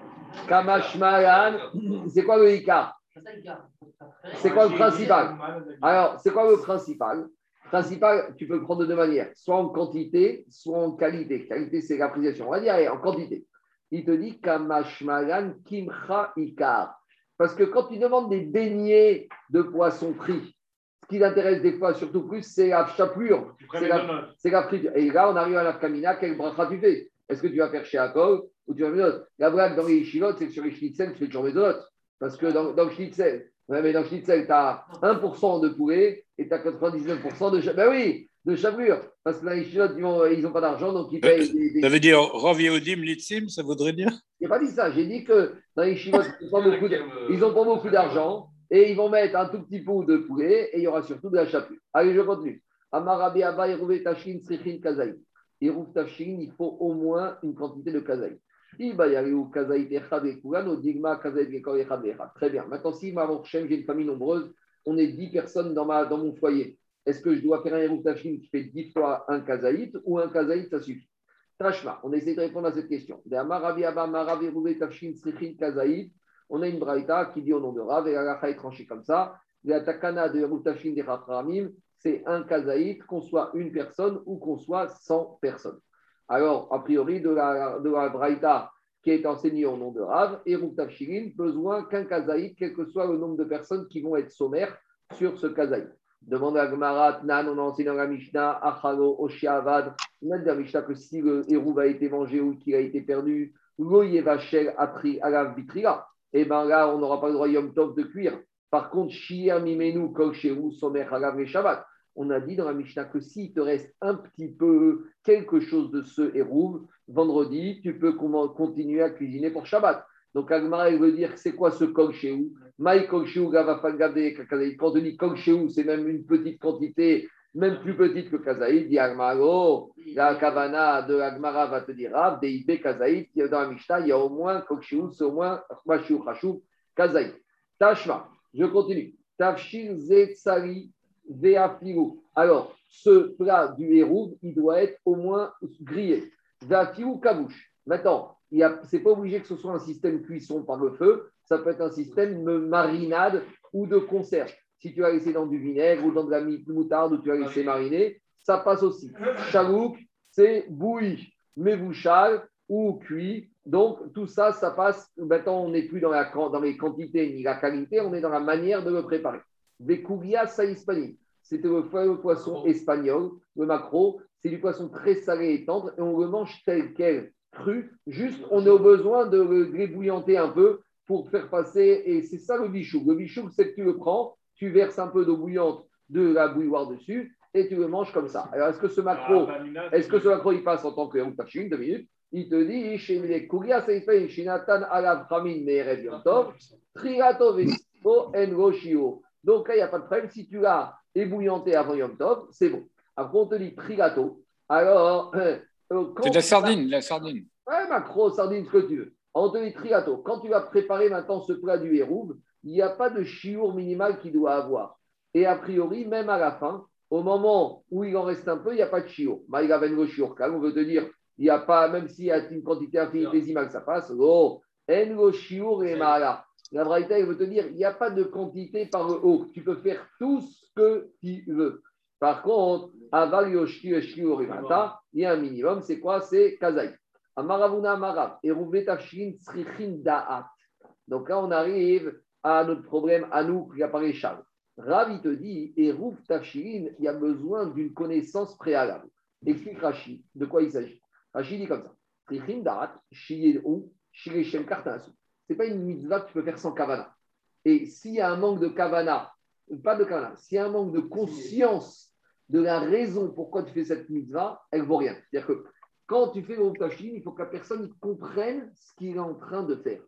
Speaker 1: Kamashmalan, [clears throat] c'est quoi le Icar C'est quoi le principal? Alors, c'est quoi le principal? Principal, tu peux le prendre de deux manières, soit en quantité, soit en qualité. Qualité, c'est l'appréciation. On va dire, allez, en quantité. Il te dit Kamashmalan Kimcha Ikar. Parce que quand tu demandes des beignets de poisson frit, ce qui t'intéresse des fois, surtout plus, c'est la chapelure. C'est la, c'est la friture. Et là, on arrive à la kamina, quel bracha tu fais? Est-ce que tu vas faire chez Akol ou tu vas faire autre La blague dans les chilotes, c'est que sur les schnitzel, tu fais toujours des autres. Parce que dans, dans le schnitzel, ouais, mais dans le schnitzel, tu as 1% de poulet et tu as 99% de, ben oui, de chapelure. Parce que dans les chilotes, ils n'ont pas d'argent, donc ils payent des. des-
Speaker 5: Ça veut dire Rov Yehudim Litzim, ça voudrait dire
Speaker 1: J'ai pas dit ça. J'ai dit que dans les chilotes, ils n'ont pas beaucoup d'argent et ils vont mettre un tout petit pot de poulet et il y aura surtout de la chapelure. Allez, je continue. Amarabi Abba, Tachin, Srichin, Kazaï. Yerouv Tachin, il faut au moins une quantité de Kazaï. Très bien. Maintenant, si ma Shem, j'ai une famille nombreuse, on est 10 personnes dans, ma, dans mon foyer. Est-ce que je dois faire un Yerouv Tachin qui fait 10 fois un Kazaït ou un Kazaït, ça suffit? Tashma, on essaie de répondre à cette question. On a une braïta qui dit au nom de Rav, et la est tranchée comme ça. La takana de c'est un kazaït, qu'on soit une personne ou qu'on soit 100 personnes. Alors, a priori, de la, de la braïta qui est enseignée au nom de Rav, et Rutafshirin, besoin qu'un kazaït, quel que soit le nombre de personnes qui vont être sommaires sur ce kazaït. Demande à Gmarat, Nan, on a enseigné dans la Mishnah, Achalo, Oshiavad. On a la Mishnah que si le hérouve a été mangé ou qu'il a été perdu, Lo Yevachel Atri Alav Vitrila et bien là, on n'aura pas le droit Yom Tov de cuire. Par contre, Shia Mimenu Kol Shehu Somer Hagav et Shabbat. On a dit dans la Mishnah que s'il te reste un petit peu quelque chose de ce hérouve, vendredi, tu peux continuer à cuisiner pour Shabbat. Donc Agmara, veut dire c'est quoi ce Shehu Gavafal Gavde Kakazaïd. Quand on dit Shehu, c'est même une petite quantité, même plus petite que Kazaïd. Dit la Kavana de Agmara va te dire Rav, DIB Kazaïd, dans la Mishnah, il y a au moins Shehu, c'est au moins Chashou Kazaïd. Tashma, je continue. Tafshil Zetsari Veafiru. Alors, ce plat du hérouve, il doit être au moins grillé. Veafiru Kabouche. Maintenant, ce n'est pas obligé que ce soit un système cuisson par le feu, ça peut être un système de marinade ou de conserve. Si tu as laissé dans du vinaigre ou dans de la moutarde ou tu as laissé mariner, ça passe aussi. Chalouk, c'est bouilli, mevouchal ou cuit. Donc, tout ça, ça passe. Maintenant, on n'est plus dans, la, dans les quantités ni la qualité, on est dans la manière de le préparer. Vekouria saïspani, c'était le fameux poisson espagnol, le macro. C'est du poisson très salé et tendre et on le mange tel quel, cru. Juste, on a besoin de le grébouillanter un peu pour faire passer. Et c'est ça le bichou. Le bichou, c'est que tu le prends, tu verses un peu d'eau bouillante de la bouilloire dessus et tu le manges comme ça. Alors, est-ce que ce macro, est-ce que ce macro, il passe en tant que Routachin, deux minutes? Il te dit, chez les Kouria, Nathan Alav Ramin Meerev Yom Tov, Triato Vesipo En Roshio. Donc là, il n'y a pas de problème. Si tu as ébouillanté avant Yom Tov, c'est bon. Après, on te dit Prigato. Alors, [clears throat] euh,
Speaker 5: C'est de la sardine, la sardine.
Speaker 1: Ouais, macro, sardine, ce que tu veux. On te dit Trigato. Quand tu vas préparer maintenant ce plat du hérouve, il n'y a pas de chiour minimal qu'il doit avoir. Et a priori, même à la fin, au moment où il en reste un peu, il n'y a pas de chiour. Maïga ben go chiour. Quand on veut te dire, il n'y a pas, même s'il y a une quantité infinitésimale, ça passe. Oh, en go chiour et maala. La Braïta, elle veut te dire, il n'y a pas de quantité par le haut. Tu peux faire tout ce que tu veux. Par contre, aval yoshki et mata, il y a un minimum. C'est quoi? C'est kazaï. Amaravuna Amarav, Da'at. Donc là, on arrive à notre problème, à nous, qui apparaît Charles. Rav, il te dit, Tafshin, il y a besoin d'une connaissance préalable. Explique Rachid, de quoi il s'agit. Rachid dit comme ça Srichin Da'at, Shiyedou, Shireshem Kartanasu. N'est pas une mitzvah que tu peux faire sans kavana. Et s'il y a un manque de kavana, pas de kavana, s'il y a un manque de conscience de la raison pourquoi tu fais cette mitzvah, elle ne vaut rien. C'est-à-dire que quand tu fais le il faut que la personne comprenne ce qu'il est en train de faire.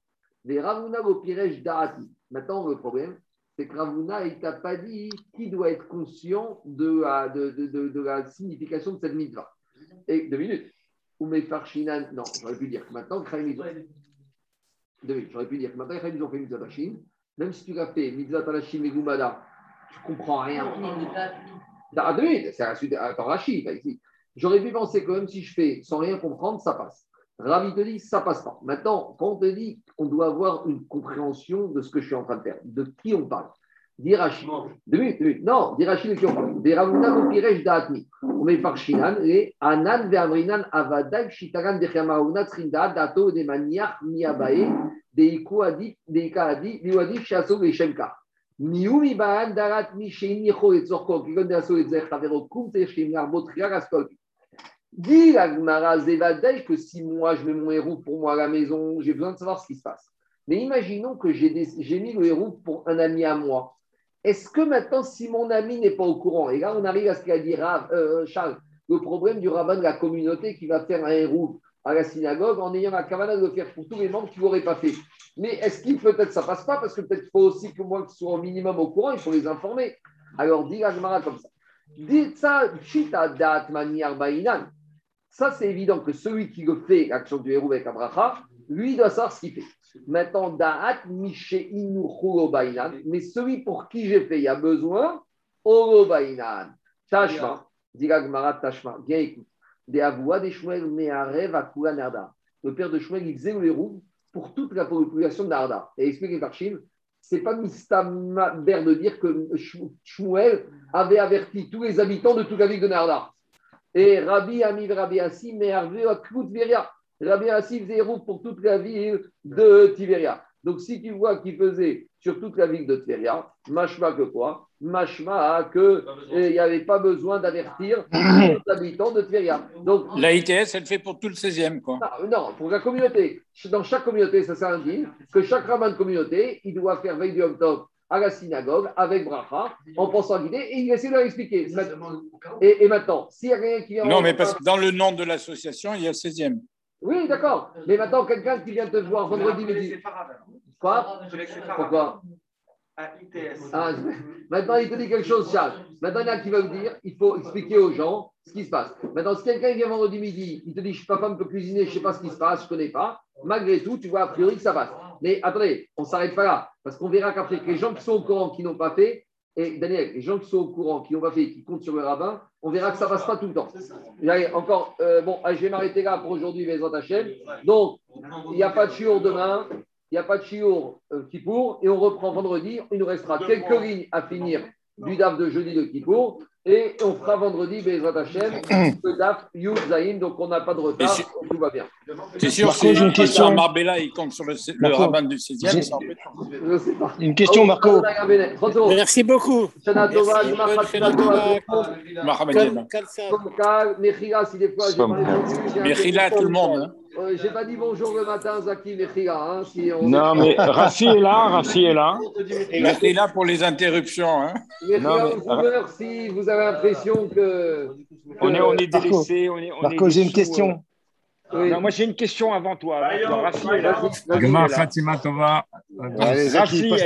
Speaker 1: Les Ravuna Gopirej Da'ati. Maintenant, le problème, c'est que Ravuna, il t'a pas dit qui doit être conscient de la, signification de cette mitzvah. Et deux minutes. Ou mes Farshinan, non, j'aurais pu dire que maintenant, deux j'aurais pu dire que maintenant, Chaim, ils ont fait mitzvah. Même si tu l'as fait mitzvah talashim et Gumada, tu comprends rien. Ah, deux minutes, c'est un sujet. Attends, Rachid, ici. J'aurais pu penser que même si je fais sans rien comprendre, ça passe. Ravi te dit, ça passe pas. Maintenant, quand on te dit qu'on doit avoir une compréhension de ce que je suis en train de faire, de qui on parle D'Irachi. Deux minutes, deux minutes. Non, d'Irachi de qui on parle Des Ravuna Gopirej Da'atmi. On met par Shinan et Anan Ve'amrinan Avadag Shitaran de Chamauna Trinda Dato de Maniach Miabae de Iku Adi de Ika Adi Liwadi Shaso Veshemka. Miumi Baan Darat Mishein Yecho et Zorko qui donne un solide Zer Tavero Kum Teshim Narbo Triar Askol. Dis la Gemara Zevadei que si moi je mets mon héros pour moi à la maison, j'ai besoin de savoir ce qui se passe. Mais imaginons que j'ai mis le héros pour un ami à moi. Est-ce que maintenant, si mon ami n'est pas au courant, et là on arrive à ce qu'a dit Rav, euh, Charles, le problème du rabbin de la communauté qui va faire un héros à la synagogue en ayant la cavana de le faire pour tous les membres qui ne l'auraient pas fait. Mais est-ce qu'il peut-être ça passe pas parce que peut-être faut aussi que moi qui sois au minimum au courant, il faut les informer. Alors dis la Gemara comme ça. Dites ça, chita dat bainan. Ça, c'est évident que celui qui le fait, l'action du héros avec Abraha, lui, il doit savoir ce qu'il fait. Maintenant, Da'at Mishe Inu Chulo Bainan, mais celui pour qui j'ai fait, il y a besoin, Olo Bainan. Tashma, dit la Gemara Tashma, bien écoute. Des Avoua, des Shmuel, Meharev, Akula, Narda. Le père de Shmuel, il faisait le héros pour toute la population de Narda. Et explique les Parchim, c'est pas Mistaber de dire que Shmuel avait averti tous les habitants de toute la ville de Narda. Et Rabbi Ami Rabbi Assi, mais Hervé à Tveria. Rabbi Assi faisait pour toute la ville de Tiberia. Donc, si tu vois qu'il faisait sur toute la ville de Tveria, machma que quoi? Machma que eh, il n'y avait pas besoin d'avertir [coughs] les habitants de Tveria. Donc,
Speaker 5: La ITS, elle fait pour tout le 16e, quoi.
Speaker 1: non, non, pour la communauté. Dans chaque communauté, ça s'indique que chaque rabbin de communauté, il doit faire veille du Tov à la synagogue avec bracha en pensant à guider et il essaie de leur expliquer. Et, et maintenant, s'il y a quelqu'un qui vient.
Speaker 5: Non, mais parce que dans le nom de l'association, il y a le 16e.
Speaker 1: Oui, d'accord. Mais maintenant, quelqu'un qui vient te voir vendredi midi. Quoi Pourquoi. Ah, Maintenant, il te dit quelque chose, Charles. Maintenant, il y en a qui va me dire il faut expliquer aux gens ce qui se passe. Maintenant, si quelqu'un vient vendredi midi, il te dit je suis pas femme, peut cuisiner, je ne sais pas ce qui se passe, je ne connais pas. Malgré tout, tu vois a priori que ça passe. Mais attendez, on ne s'arrête pas là. Parce qu'on verra qu'après, que les gens qui sont au courant, qui n'ont pas fait, et Daniel, les gens qui sont au courant, qui n'ont pas fait, qui comptent sur le rabbin, on verra que ça ne passe pas tout le temps. Allez, encore, euh, bon, je vais m'arrêter là pour aujourd'hui, les Hachem. Donc, il n'y a pas de chiour demain, il n'y a pas de chiour euh, Kippour, et on reprend vendredi. Il nous restera quelques lignes à finir du DAF de jeudi de Kippour, et on fera vendredi, Bezrat Hashem, le DAF Yud Zayin, donc on n'a pas de retard, tout va bien.
Speaker 5: C'est sûr,
Speaker 6: Marco,
Speaker 5: si
Speaker 6: j'ai une question.
Speaker 5: Marbella, il compte sur le, rabbin du 16e,
Speaker 6: j'ai-
Speaker 5: c'est embêtant.
Speaker 1: Je sais pas.
Speaker 6: Une question,
Speaker 1: Oh,
Speaker 6: Marco.
Speaker 1: Adonai Rabbeinu. 30 secondes.
Speaker 2: Merci beaucoup.
Speaker 1: Tova. tout le monde. Mechila, si des fois j'ai pas
Speaker 5: Mechila, tout le monde.
Speaker 1: Euh, J'ai pas dit bonjour le matin, Zaki Mechila. Hein, si on...
Speaker 6: Non, mais Rafi est là, Rafi est là.
Speaker 5: Mechila pour les interruptions. Hein.
Speaker 1: Mechila,
Speaker 6: Non, mais-
Speaker 1: on meurt si vous avez l'impression que.
Speaker 6: On est, on est délaissé. On est, on
Speaker 7: Marco,
Speaker 6: est
Speaker 7: j'ai une question.
Speaker 6: euh.
Speaker 1: Oui.
Speaker 6: Non, moi j'ai une question avant toi. toi. Rafi est là.
Speaker 8: Khatima Tova.
Speaker 6: Rafi,